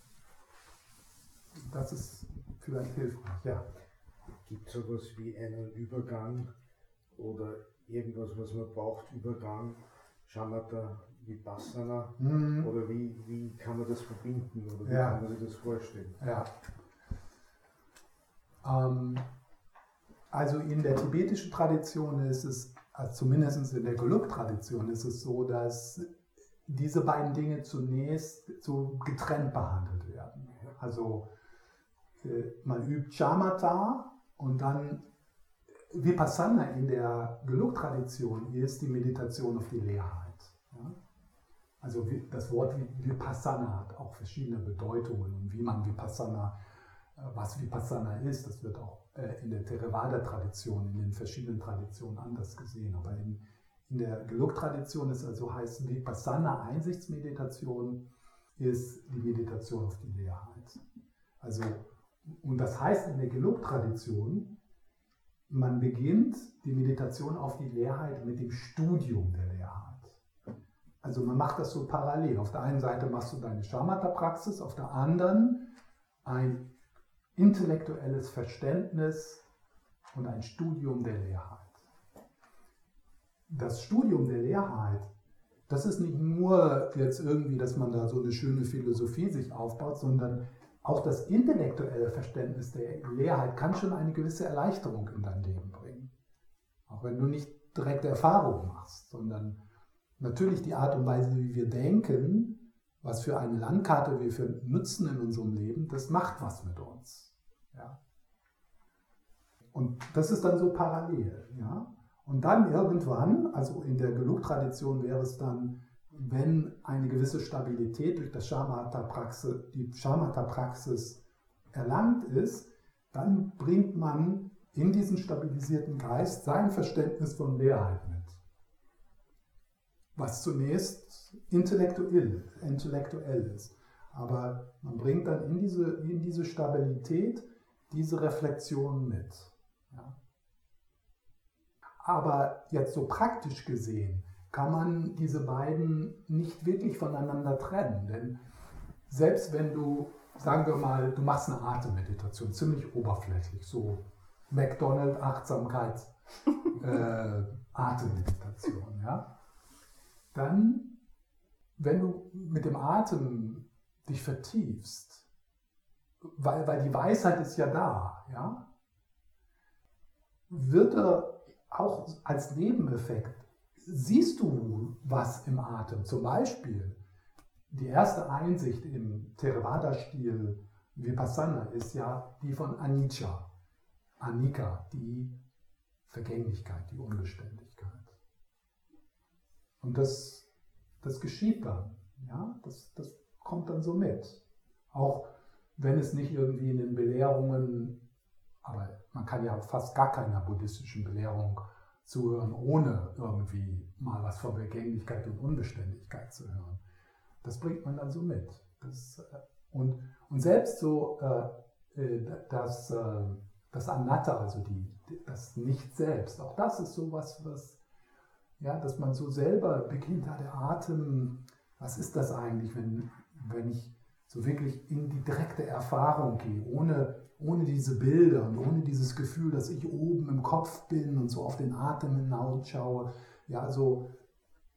das ist vielleicht hilfreich. Ja. Gibt es sowas wie einen Übergang oder irgendwas, was man braucht, Übergang, Shamatha, Vipassana? Mhm. Oder wie, wie kann man das verbinden oder wie ja. kann man sich das vorstellen? Ja. Ähm, also in der tibetischen Tradition ist es, also zumindest in der Geluk-Tradition ist es so, dass diese beiden Dinge zunächst so getrennt behandelt werden. Also man übt Shamatha und dann Vipassana in der Geluk-Tradition ist die Meditation auf die Leerheit. Also das Wort Vipassana hat auch verschiedene Bedeutungen und wie man Vipassana, äh, was Vipassana ist, das wird auch äh, in der Theravada-Tradition, in den verschiedenen Traditionen anders gesehen. Aber in, in der Geluk-Tradition ist also heißt Vipassana Einsichtsmeditation ist die Meditation auf die Leerheit. Also und das heißt in der Gelug-Tradition, man beginnt die Meditation auf die Leerheit mit dem Studium der Leerheit. Also man macht das so parallel. Auf der einen Seite machst du deine Shamatha-Praxis, auf der anderen ein intellektuelles Verständnis und ein Studium der Leerheit. Das Studium der Leerheit, das ist nicht nur jetzt irgendwie, dass man da so eine schöne Philosophie sich aufbaut, sondern auch das intellektuelle Verständnis der Leerheit kann schon eine gewisse Erleichterung in dein Leben bringen. Auch wenn du nicht direkte Erfahrungen machst, sondern natürlich die Art und Weise, wie wir denken, was für eine Landkarte wir für nutzen in unserem Leben, das macht was mit uns. Ja? Und das ist dann so parallel. Ja? Und dann irgendwann, also in der Gelug-Tradition wäre es dann wenn eine gewisse Stabilität durch das Shamatha-Praxis, die Shamatha-Praxis erlangt ist, dann bringt man in diesen stabilisierten Geist sein Verständnis von Leerheit mit. Was zunächst intellektuell, intellektuell ist. Aber man bringt dann in diese, in diese Stabilität diese Reflexion mit. Ja. Aber jetzt so praktisch gesehen, kann man diese beiden nicht wirklich voneinander trennen. Denn selbst wenn du, sagen wir mal, du machst eine Atemmeditation, ziemlich oberflächlich, so McDonald Achtsamkeit *laughs* äh, Atemmeditation, ja, dann, wenn du mit dem Atem dich vertiefst, weil, weil die Weisheit ist ja da, ja, wird er auch als Nebeneffekt siehst du was im Atem. Zum Beispiel die erste Einsicht im Theravada-Stil Vipassana ist ja die von Anicca. Anika, die Vergänglichkeit, die Unbeständigkeit. Und das, das geschieht dann. Ja? Das, das kommt dann so mit. Auch wenn es nicht irgendwie in den Belehrungen, aber man kann ja fast gar keiner buddhistischen Belehrung zu hören, ohne irgendwie mal was von Vergänglichkeit und Unbeständigkeit zu hören. Das bringt man dann so mit. Das, äh, und, und selbst so äh, äh das, äh, das Anatta, also die, das Nicht-Selbst, auch das ist so was, was, ja, dass man so selber beginnt, der Atem, was ist das eigentlich, wenn, wenn ich so wirklich in die direkte Erfahrung gehe, ohne, ohne diese Bilder und ohne dieses Gefühl, dass ich oben im Kopf bin und so auf den Atem hinausschaue. Ja, also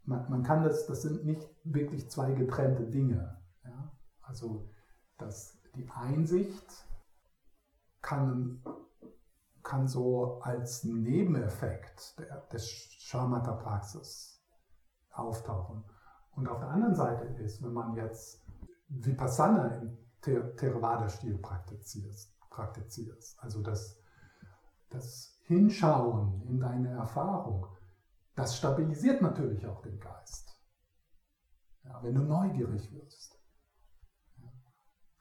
man, man kann das, das sind nicht wirklich zwei getrennte Dinge. Ja? Also das, die Einsicht kann, kann so als Nebeneffekt der, des Shamatha-Praxis auftauchen. Und auf der anderen Seite ist, wenn man jetzt Vipassana im Theravada-Stil praktizierst, praktizierst, also das, das Hinschauen in deine Erfahrung, das stabilisiert natürlich auch den Geist. Ja, wenn du neugierig wirst ja,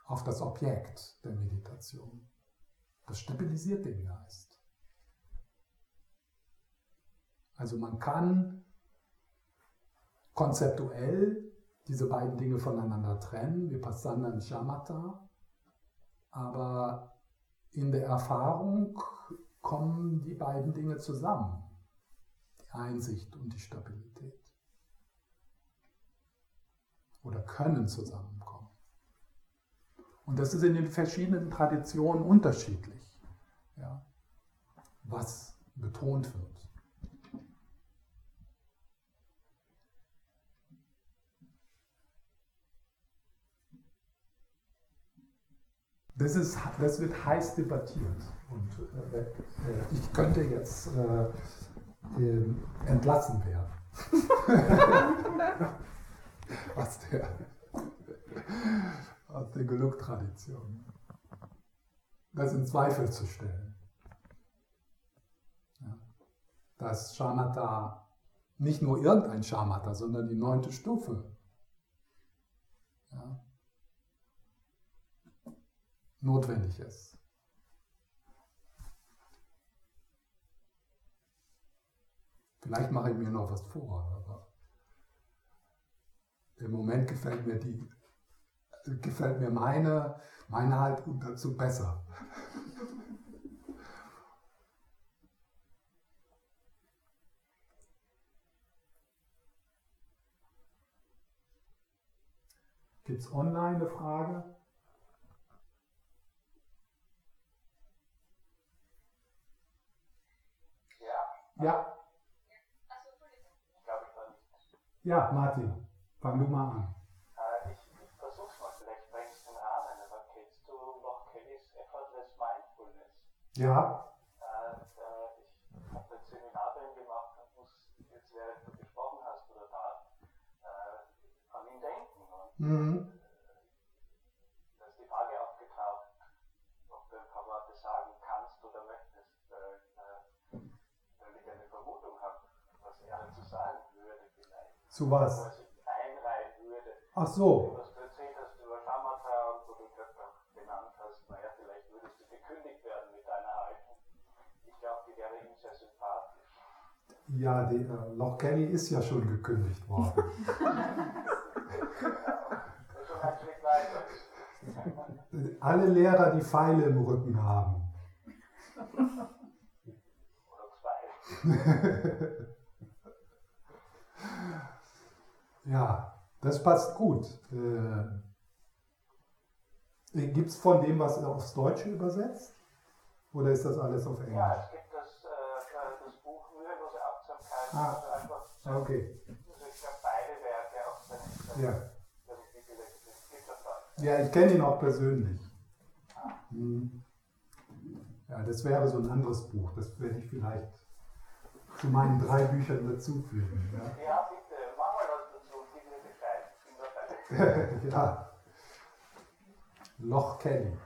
auf das Objekt der Meditation, das stabilisiert den Geist. Also man kann konzeptuell diese beiden Dinge voneinander trennen, Vipassana und Shamatha, aber in der Erfahrung kommen die beiden Dinge zusammen, die Einsicht und die Stabilität. Oder können zusammenkommen. Und das ist in den verschiedenen Traditionen unterschiedlich, ja, was betont wird. Das, ist, das wird heiß debattiert. Und äh, ich könnte jetzt äh, ähm, entlassen werden. *laughs* aus der, aus der Gelug-Tradition. Das in Zweifel zu stellen. Ja. Dass Shamatha nicht nur irgendein Shamatha, sondern die neunte Stufe ja, notwendig ist. Vielleicht mache ich mir noch was vor, aber im Moment gefällt mir die, gefällt mir meine, meine Haltung dazu besser. *laughs* Gibt es online eine Frage? Ja. Ja, Martin, fang du mal an. Äh, ich, ich versuch's mal, vielleicht bringst du den Rahmen, aber kennst du noch Kellys Effortless Mindfulness? Ja. Äh, ich habe ein Seminar drin gemacht und muss jetzt, während du gesprochen hast oder da, äh, an ihn denken. Und mhm. Zu was? einreihen würde. Ach so. Was du erzählt hast über Shamatha und wo du genannt hast, naja, vielleicht würdest du gekündigt werden mit deiner Haltung. Ich glaube, die wäre ihm sehr sympathisch. Ja, die, äh, Loch Kelly ist ja schon gekündigt worden. *laughs* Alle Lehrer, die Pfeile im Rücken haben. Oder zwei. *laughs* Ja, das passt gut. Äh, gibt es von dem was aufs Deutsche übersetzt? Oder ist das alles auf Englisch? Ja, es gibt das, äh, das Buch Mühelose Achtsamkeit. Ah, also einfach okay. Also ich glaube, beide Werke auf seine Ja. Ja, ich kenne ihn auch persönlich. Hm. Ja, das wäre so ein anderes Buch. Das werde ich vielleicht zu meinen drei Büchern dazufügen. Ja, ja *laughs* ja. Loch Kelly,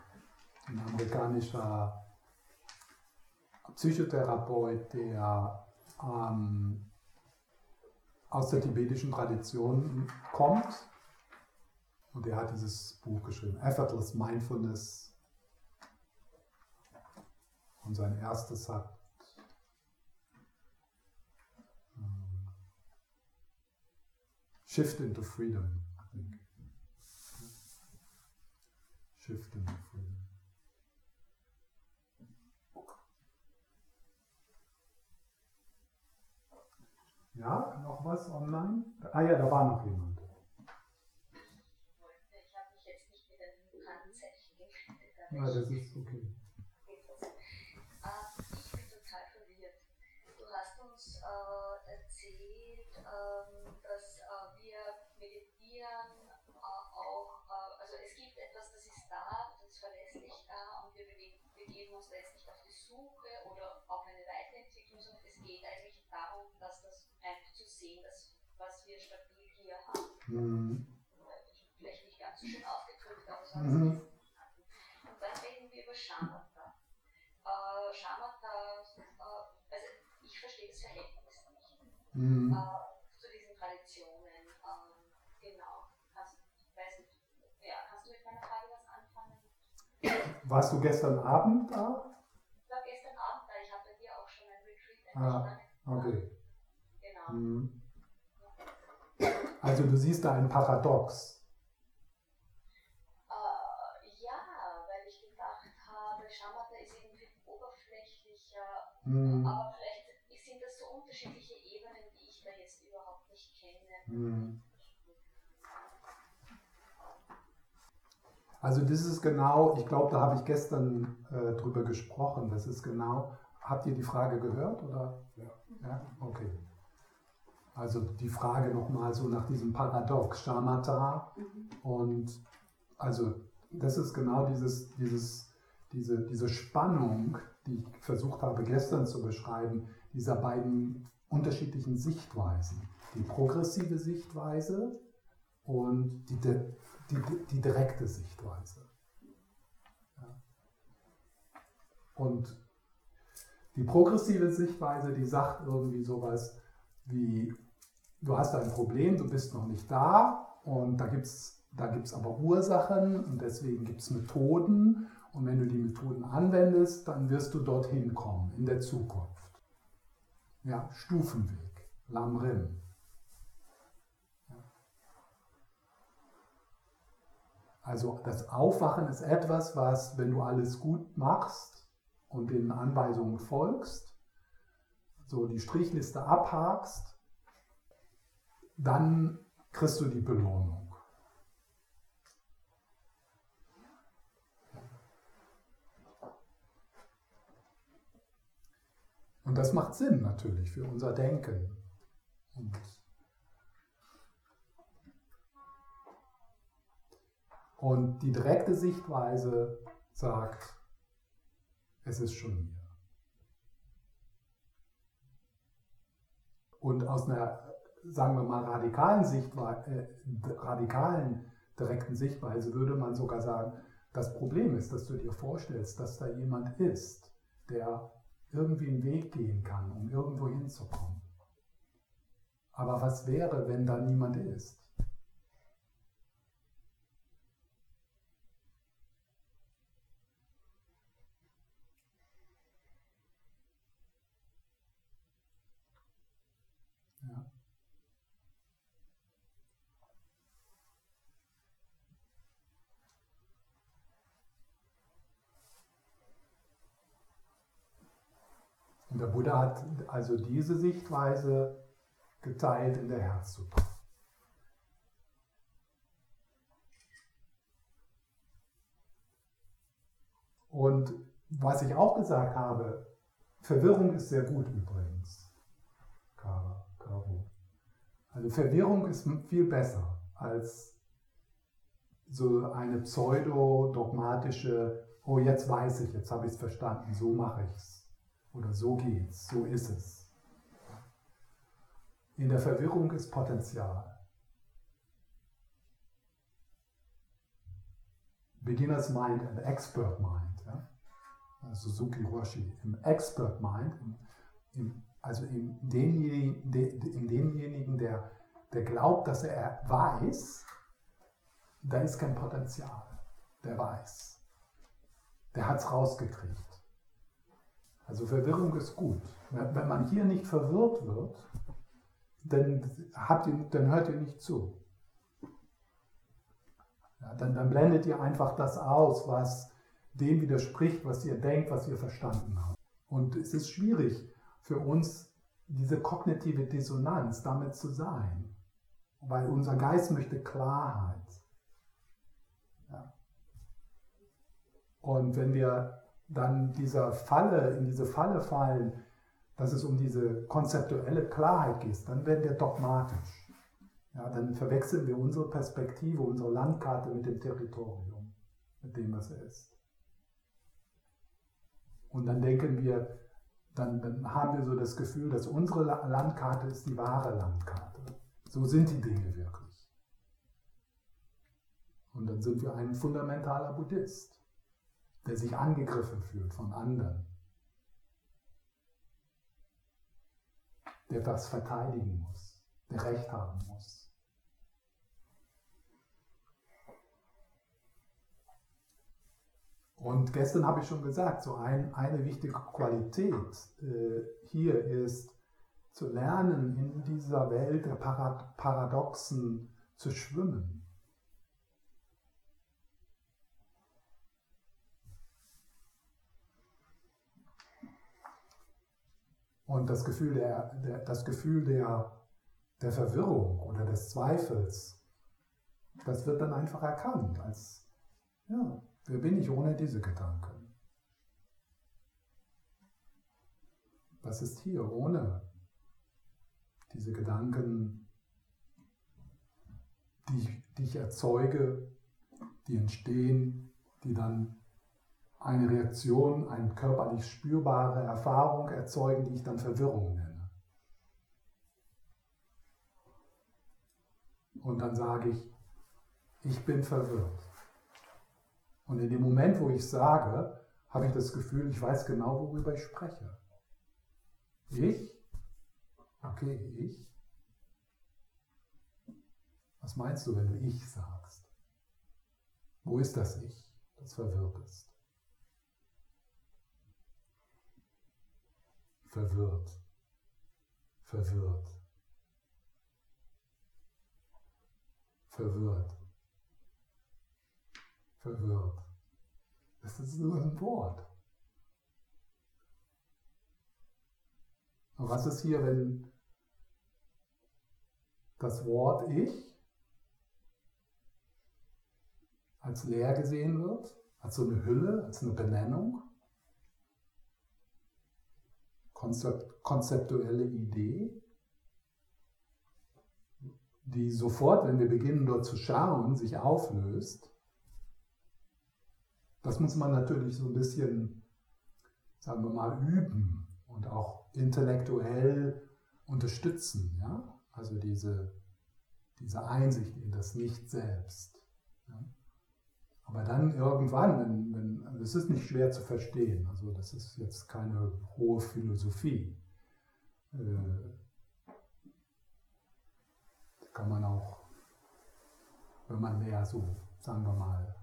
ein amerikanischer Psychotherapeut, der ähm, aus der tibetischen Tradition kommt. Und er hat dieses Buch geschrieben, Effortless Mindfulness. Und sein erstes hat ähm, Shift into Freedom Into freedom. Ja, noch was online? Ah ja, da war noch jemand. Ich habe mich jetzt nicht mit einem Handzeichen gemeldet. Ja, das ist okay. Sehen, das, was wir stabil hier haben. Mhm. Vielleicht nicht ganz so schön ausgedrückt, aber so mhm. Und dann reden wir über Shamatha. Äh, Shamatha, äh, also ich verstehe das Verhältnis nicht mhm. äh, zu diesen Traditionen. Ähm, genau. Kannst, weiß nicht, ja, kannst du mit meiner Frage was anfangen? Warst du gestern Abend da? Ich war gestern Abend da. Ich habe bei dir auch schon ein Retreat. Ah, okay. Mhm. Also du siehst da ein Paradox. Uh, ja, weil ich gedacht habe, Shamatha ist irgendwie oberflächlicher, mhm. aber vielleicht sind das so unterschiedliche Ebenen, die ich da jetzt überhaupt nicht kenne. Mhm. Also das ist genau, ich glaube, da habe ich gestern äh, drüber gesprochen, das ist genau, habt ihr die Frage gehört? Oder? Ja. ja? Okay. Also die Frage nochmal so nach diesem Paradox, Shamatha. Mhm. Und also das ist genau dieses, dieses, diese, diese Spannung, die ich versucht habe gestern zu beschreiben, dieser beiden unterschiedlichen Sichtweisen. Die progressive Sichtweise und die, die, die direkte Sichtweise. Ja. Und die progressive Sichtweise, die sagt irgendwie sowas, wie du hast ein Problem, du bist noch nicht da und da gibt es da gibt's aber Ursachen und deswegen gibt es Methoden und wenn du die Methoden anwendest, dann wirst du dorthin kommen in der Zukunft. Ja, Stufenweg, Lamrim. Also das Aufwachen ist etwas, was, wenn du alles gut machst und den Anweisungen folgst, so die Strichliste abhakst, dann kriegst du die Belohnung. Und das macht Sinn natürlich für unser Denken. Und, und die direkte Sichtweise sagt, es ist schon hier. Und aus einer, sagen wir mal, radikalen Sichtweise, äh, radikalen, direkten Sichtweise würde man sogar sagen, das Problem ist, dass du dir vorstellst, dass da jemand ist, der irgendwie einen Weg gehen kann, um irgendwo hinzukommen. Aber was wäre, wenn da niemand ist? Buddha hat also diese Sichtweise geteilt in der Herzsutra. Und was ich auch gesagt habe, Verwirrung ist sehr gut übrigens. Kara, Karo. Also Verwirrung ist viel besser als so eine pseudo-dogmatische, oh jetzt weiß ich, jetzt habe ich es verstanden, so mache ich es. Oder so geht's, so ist es. In der Verwirrung ist Potenzial. Beginner's Mind and Expert Mind. Ja? Also Suzuki Roshi. Im Expert Mind, im, im, also in denjenigen, de, in demjenigen der, der glaubt, dass er weiß, da ist kein Potenzial. Der weiß. Der hat es rausgekriegt. Also Verwirrung ist gut. Wenn man hier nicht verwirrt wird, dann, habt ihr, dann hört ihr nicht zu. Ja, dann, dann blendet ihr einfach das aus, was dem widerspricht, was ihr denkt, was ihr verstanden habt. Und es ist schwierig für uns, diese kognitive Dissonanz damit zu sein, weil unser Geist möchte Klarheit. Ja. Und wenn wir dann dieser Falle, in diese Falle fallen, dass es um diese konzeptuelle Klarheit geht, dann werden wir dogmatisch. Ja, dann verwechseln wir unsere Perspektive, unsere Landkarte mit dem Territorium, mit dem, was er ist. Und dann denken wir, dann, dann haben wir so das Gefühl, dass unsere Landkarte ist die wahre Landkarte. So sind die Dinge wirklich. Und dann sind wir ein fundamentaler Buddhist, der sich angegriffen fühlt von anderen, der das verteidigen muss, der Recht haben muss. Und gestern habe ich schon gesagt, so ein, eine wichtige Qualität äh, hier ist, zu lernen, in dieser Welt der Parad Paradoxen zu schwimmen. Und das Gefühl der, der, das Gefühl der, der Verwirrung oder des Zweifels, das wird dann einfach erkannt als, ja, Wer bin ich ohne diese Gedanken? Was ist hier ohne diese Gedanken, die die ich erzeuge, die entstehen, die dann eine Reaktion, eine körperlich spürbare Erfahrung erzeugen, die ich dann Verwirrung nenne. Und dann sage ich, ich bin verwirrt. Und in dem Moment, wo ich sage, habe ich das Gefühl, ich weiß genau, worüber ich spreche. Ich? Okay, ich. Was meinst du, wenn du ich sagst? Wo ist das Ich, das verwirrt ist? Verwirrt. Verwirrt. Verwirrt verwirrt. Das ist nur ein Wort. Und was ist hier, wenn das Wort Ich als leer gesehen wird, als so eine Hülle, als eine Benennung, konzeptuelle Idee, die sofort, wenn wir beginnen dort zu schauen, sich auflöst das muss man natürlich so ein bisschen, sagen wir mal, üben und auch intellektuell unterstützen. Ja? Also diese, diese Einsicht in das Nicht-Selbst. Ja? Aber dann irgendwann, wenn, wenn, also es ist nicht schwer zu verstehen, also das ist jetzt keine hohe Philosophie. Äh, kann man auch, wenn man mehr so, sagen wir mal,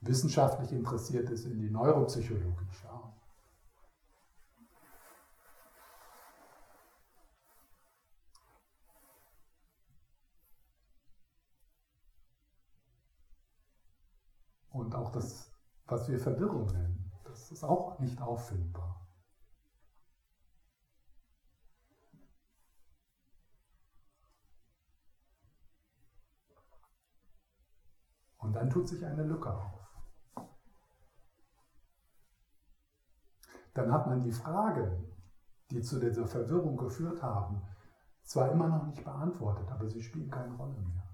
wissenschaftlich interessiert ist, in die Neuropsychologie schauen. Und auch das, was wir Verwirrung nennen, das ist auch nicht auffindbar. Und dann tut sich eine Lücke auf. dann hat man die Fragen, die zu dieser Verwirrung geführt haben, zwar immer noch nicht beantwortet, aber sie spielen keine Rolle mehr.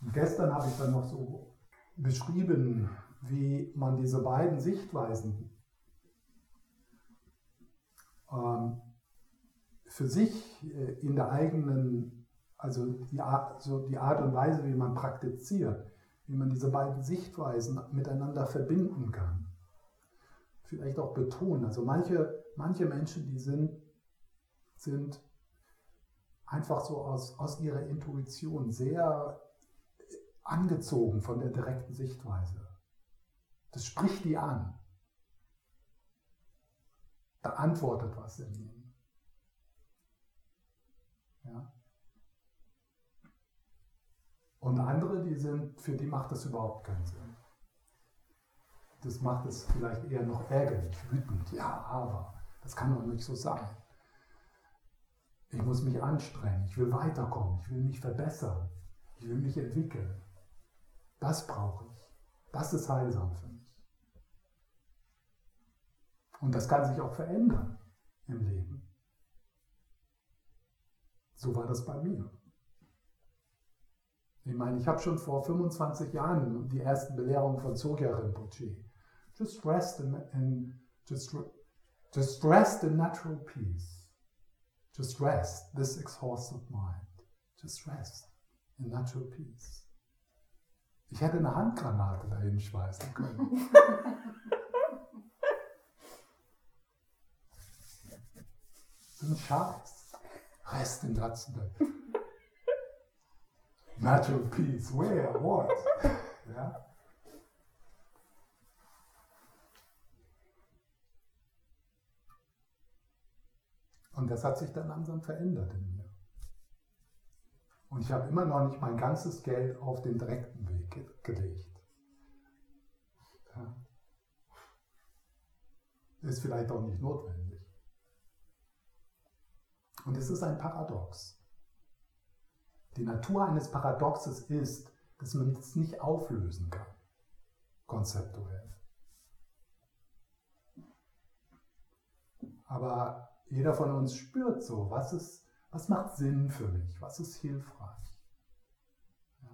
Und gestern habe ich dann noch so beschrieben, wie man diese beiden Sichtweisen ähm, für sich äh, in der eigenen, also die Art, so die Art und Weise, wie man praktiziert, wie man diese beiden Sichtweisen miteinander verbinden kann. Vielleicht auch betonen. Also manche, manche Menschen, die sind, sind einfach so aus, aus ihrer Intuition sehr angezogen von der direkten Sichtweise. Das spricht die an. Da antwortet was in ihm. Ja? Und andere, die sind, für die macht das überhaupt keinen Sinn. Das macht es vielleicht eher noch ärgerlich, wütend. Ja, aber das kann doch nicht so sein. Ich muss mich anstrengen, ich will weiterkommen, ich will mich verbessern, ich will mich entwickeln. Das brauche ich. Das ist heilsam für mich. Und das kann sich auch verändern im Leben. So war das bei mir. Ich meine, ich habe schon vor 25 Jahren die ersten Belehrungen von Dzogchen Rinpoche. Just rest in, in just, just rest in natural peace. Just rest this exhausted mind. Just rest in natural peace. Ich hätte eine Handgranate dahin schmeißen können. *laughs* so ein Scheiß. Rest in natural Natural peace. Where? What? Ja? Und das hat sich dann langsam verändert in mir. Und ich habe immer noch nicht mein ganzes Geld auf den direkten Weg ge gelegt. Ja. Ist vielleicht auch nicht notwendig. Und es ist ein Paradox. Die Natur eines Paradoxes ist, dass man es nicht auflösen kann, konzeptuell. Aber jeder von uns spürt so, was, ist, was macht Sinn für mich, was ist hilfreich.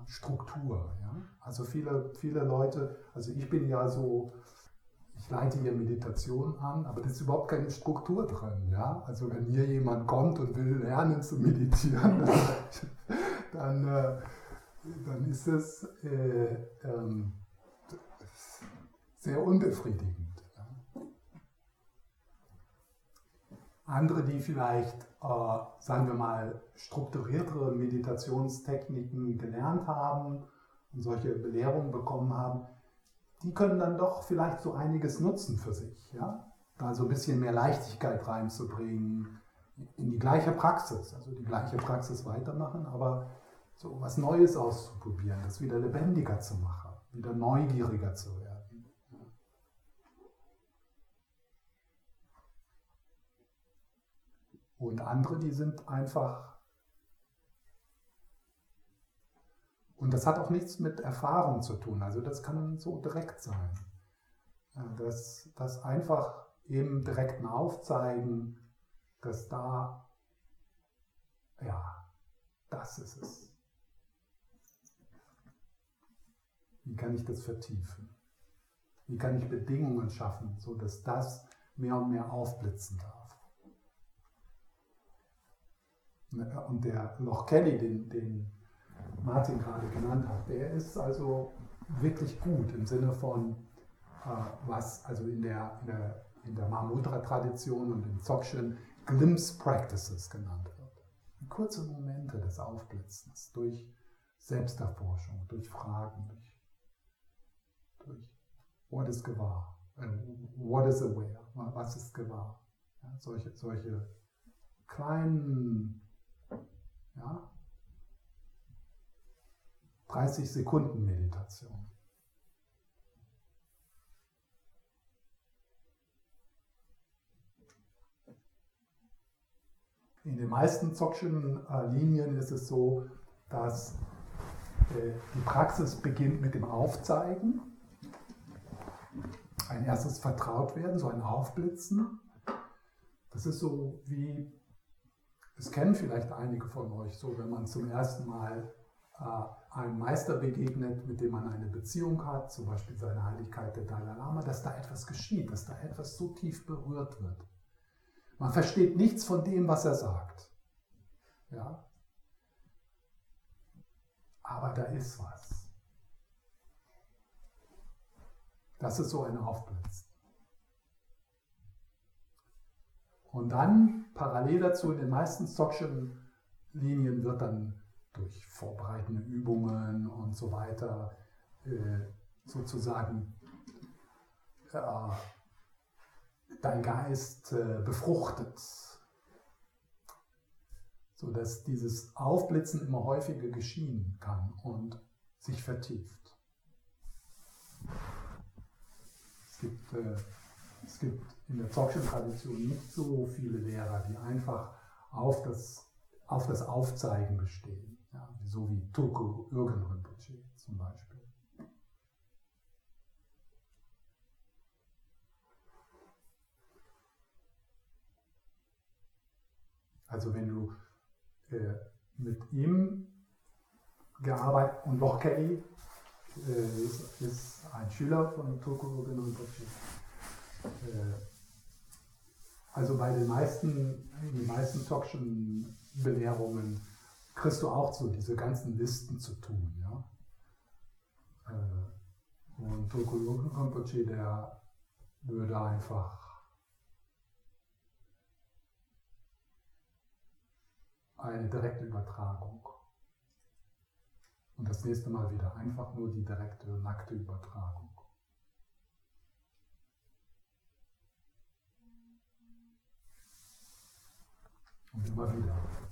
Struktur. Ja? Also viele, viele Leute, also ich bin ja so, ich leite hier Meditation an, aber da ist überhaupt keine Struktur drin. Ja? Also wenn hier jemand kommt und will lernen zu meditieren, *laughs* dann, äh, dann ist es äh, ähm, sehr unbefriedigend. Ja. Andere, die vielleicht, äh, sagen wir mal, strukturiertere Meditationstechniken gelernt haben und solche Belehrungen bekommen haben, die können dann doch vielleicht so einiges nutzen für sich. Ja? Da so ein bisschen mehr Leichtigkeit reinzubringen in die gleiche Praxis, also die gleiche Praxis weitermachen, aber so was Neues auszuprobieren, das wieder lebendiger zu machen, wieder neugieriger zu werden. Und andere, die sind einfach, und das hat auch nichts mit Erfahrung zu tun, also das kann so direkt sein. Das, das einfach eben direkten Aufzeigen, dass da, ja, das ist es. Wie kann ich das vertiefen? Wie kann ich Bedingungen schaffen, sodass das mehr und mehr aufblitzen darf? Und der Loch Kelly, den, den Martin gerade genannt hat, der ist also wirklich gut im Sinne von, äh, was also in der, in der, in der Mahamudra-Tradition und im Dzogchen Glimpse Practices genannt wird. Kurze Momente des Aufblitzens durch Selbsterforschung, durch Fragen, durch durch What is gewahr? Äh, what is aware? Was ist gewahr? Ja, solche, solche kleinen, ja, 30 Sekunden Meditation. In den meisten Dzogchen Linien ist es so, dass äh, die Praxis beginnt mit dem Aufzeigen ein erstes Vertrautwerden, so ein Aufblitzen. Das ist so wie, es kennen vielleicht einige von euch, so wenn man zum ersten Mal äh, einem Meister begegnet, mit dem man eine Beziehung hat, zum Beispiel seine Heiligkeit der Dalai Lama, dass da etwas geschieht, dass da etwas so tief berührt wird. Man versteht nichts von dem, was er sagt. Ja? Aber da ist was. Das ist so ein Aufblitz. Und dann parallel dazu in den meisten Stockschen Linien wird dann durch vorbereitende Übungen und so weiter äh, sozusagen äh, dein Geist äh, befruchtet, sodass dieses Aufblitzen immer häufiger geschehen kann und sich vertieft. Es gibt, äh, es gibt in der Dzogchen-Tradition nicht so viele Lehrer, die einfach auf das, auf das Aufzeigen bestehen, ja, so wie Turko Ürgen Rinpoche zum Beispiel. Also wenn du äh, mit ihm gearbeitet und Lochkei äh, ist, ist, ein Schüler von Turko Rinpoche. Äh, also bei den meisten, den meisten Tokschen Belehrungen kriegst du auch so diese ganzen Listen zu tun. Ja? Äh, und Turko Rinpoche, der würde einfach eine direkte Übertragung. Und das nächste Mal wieder einfach nur die direkte, nackte Übertragung. de ma vie.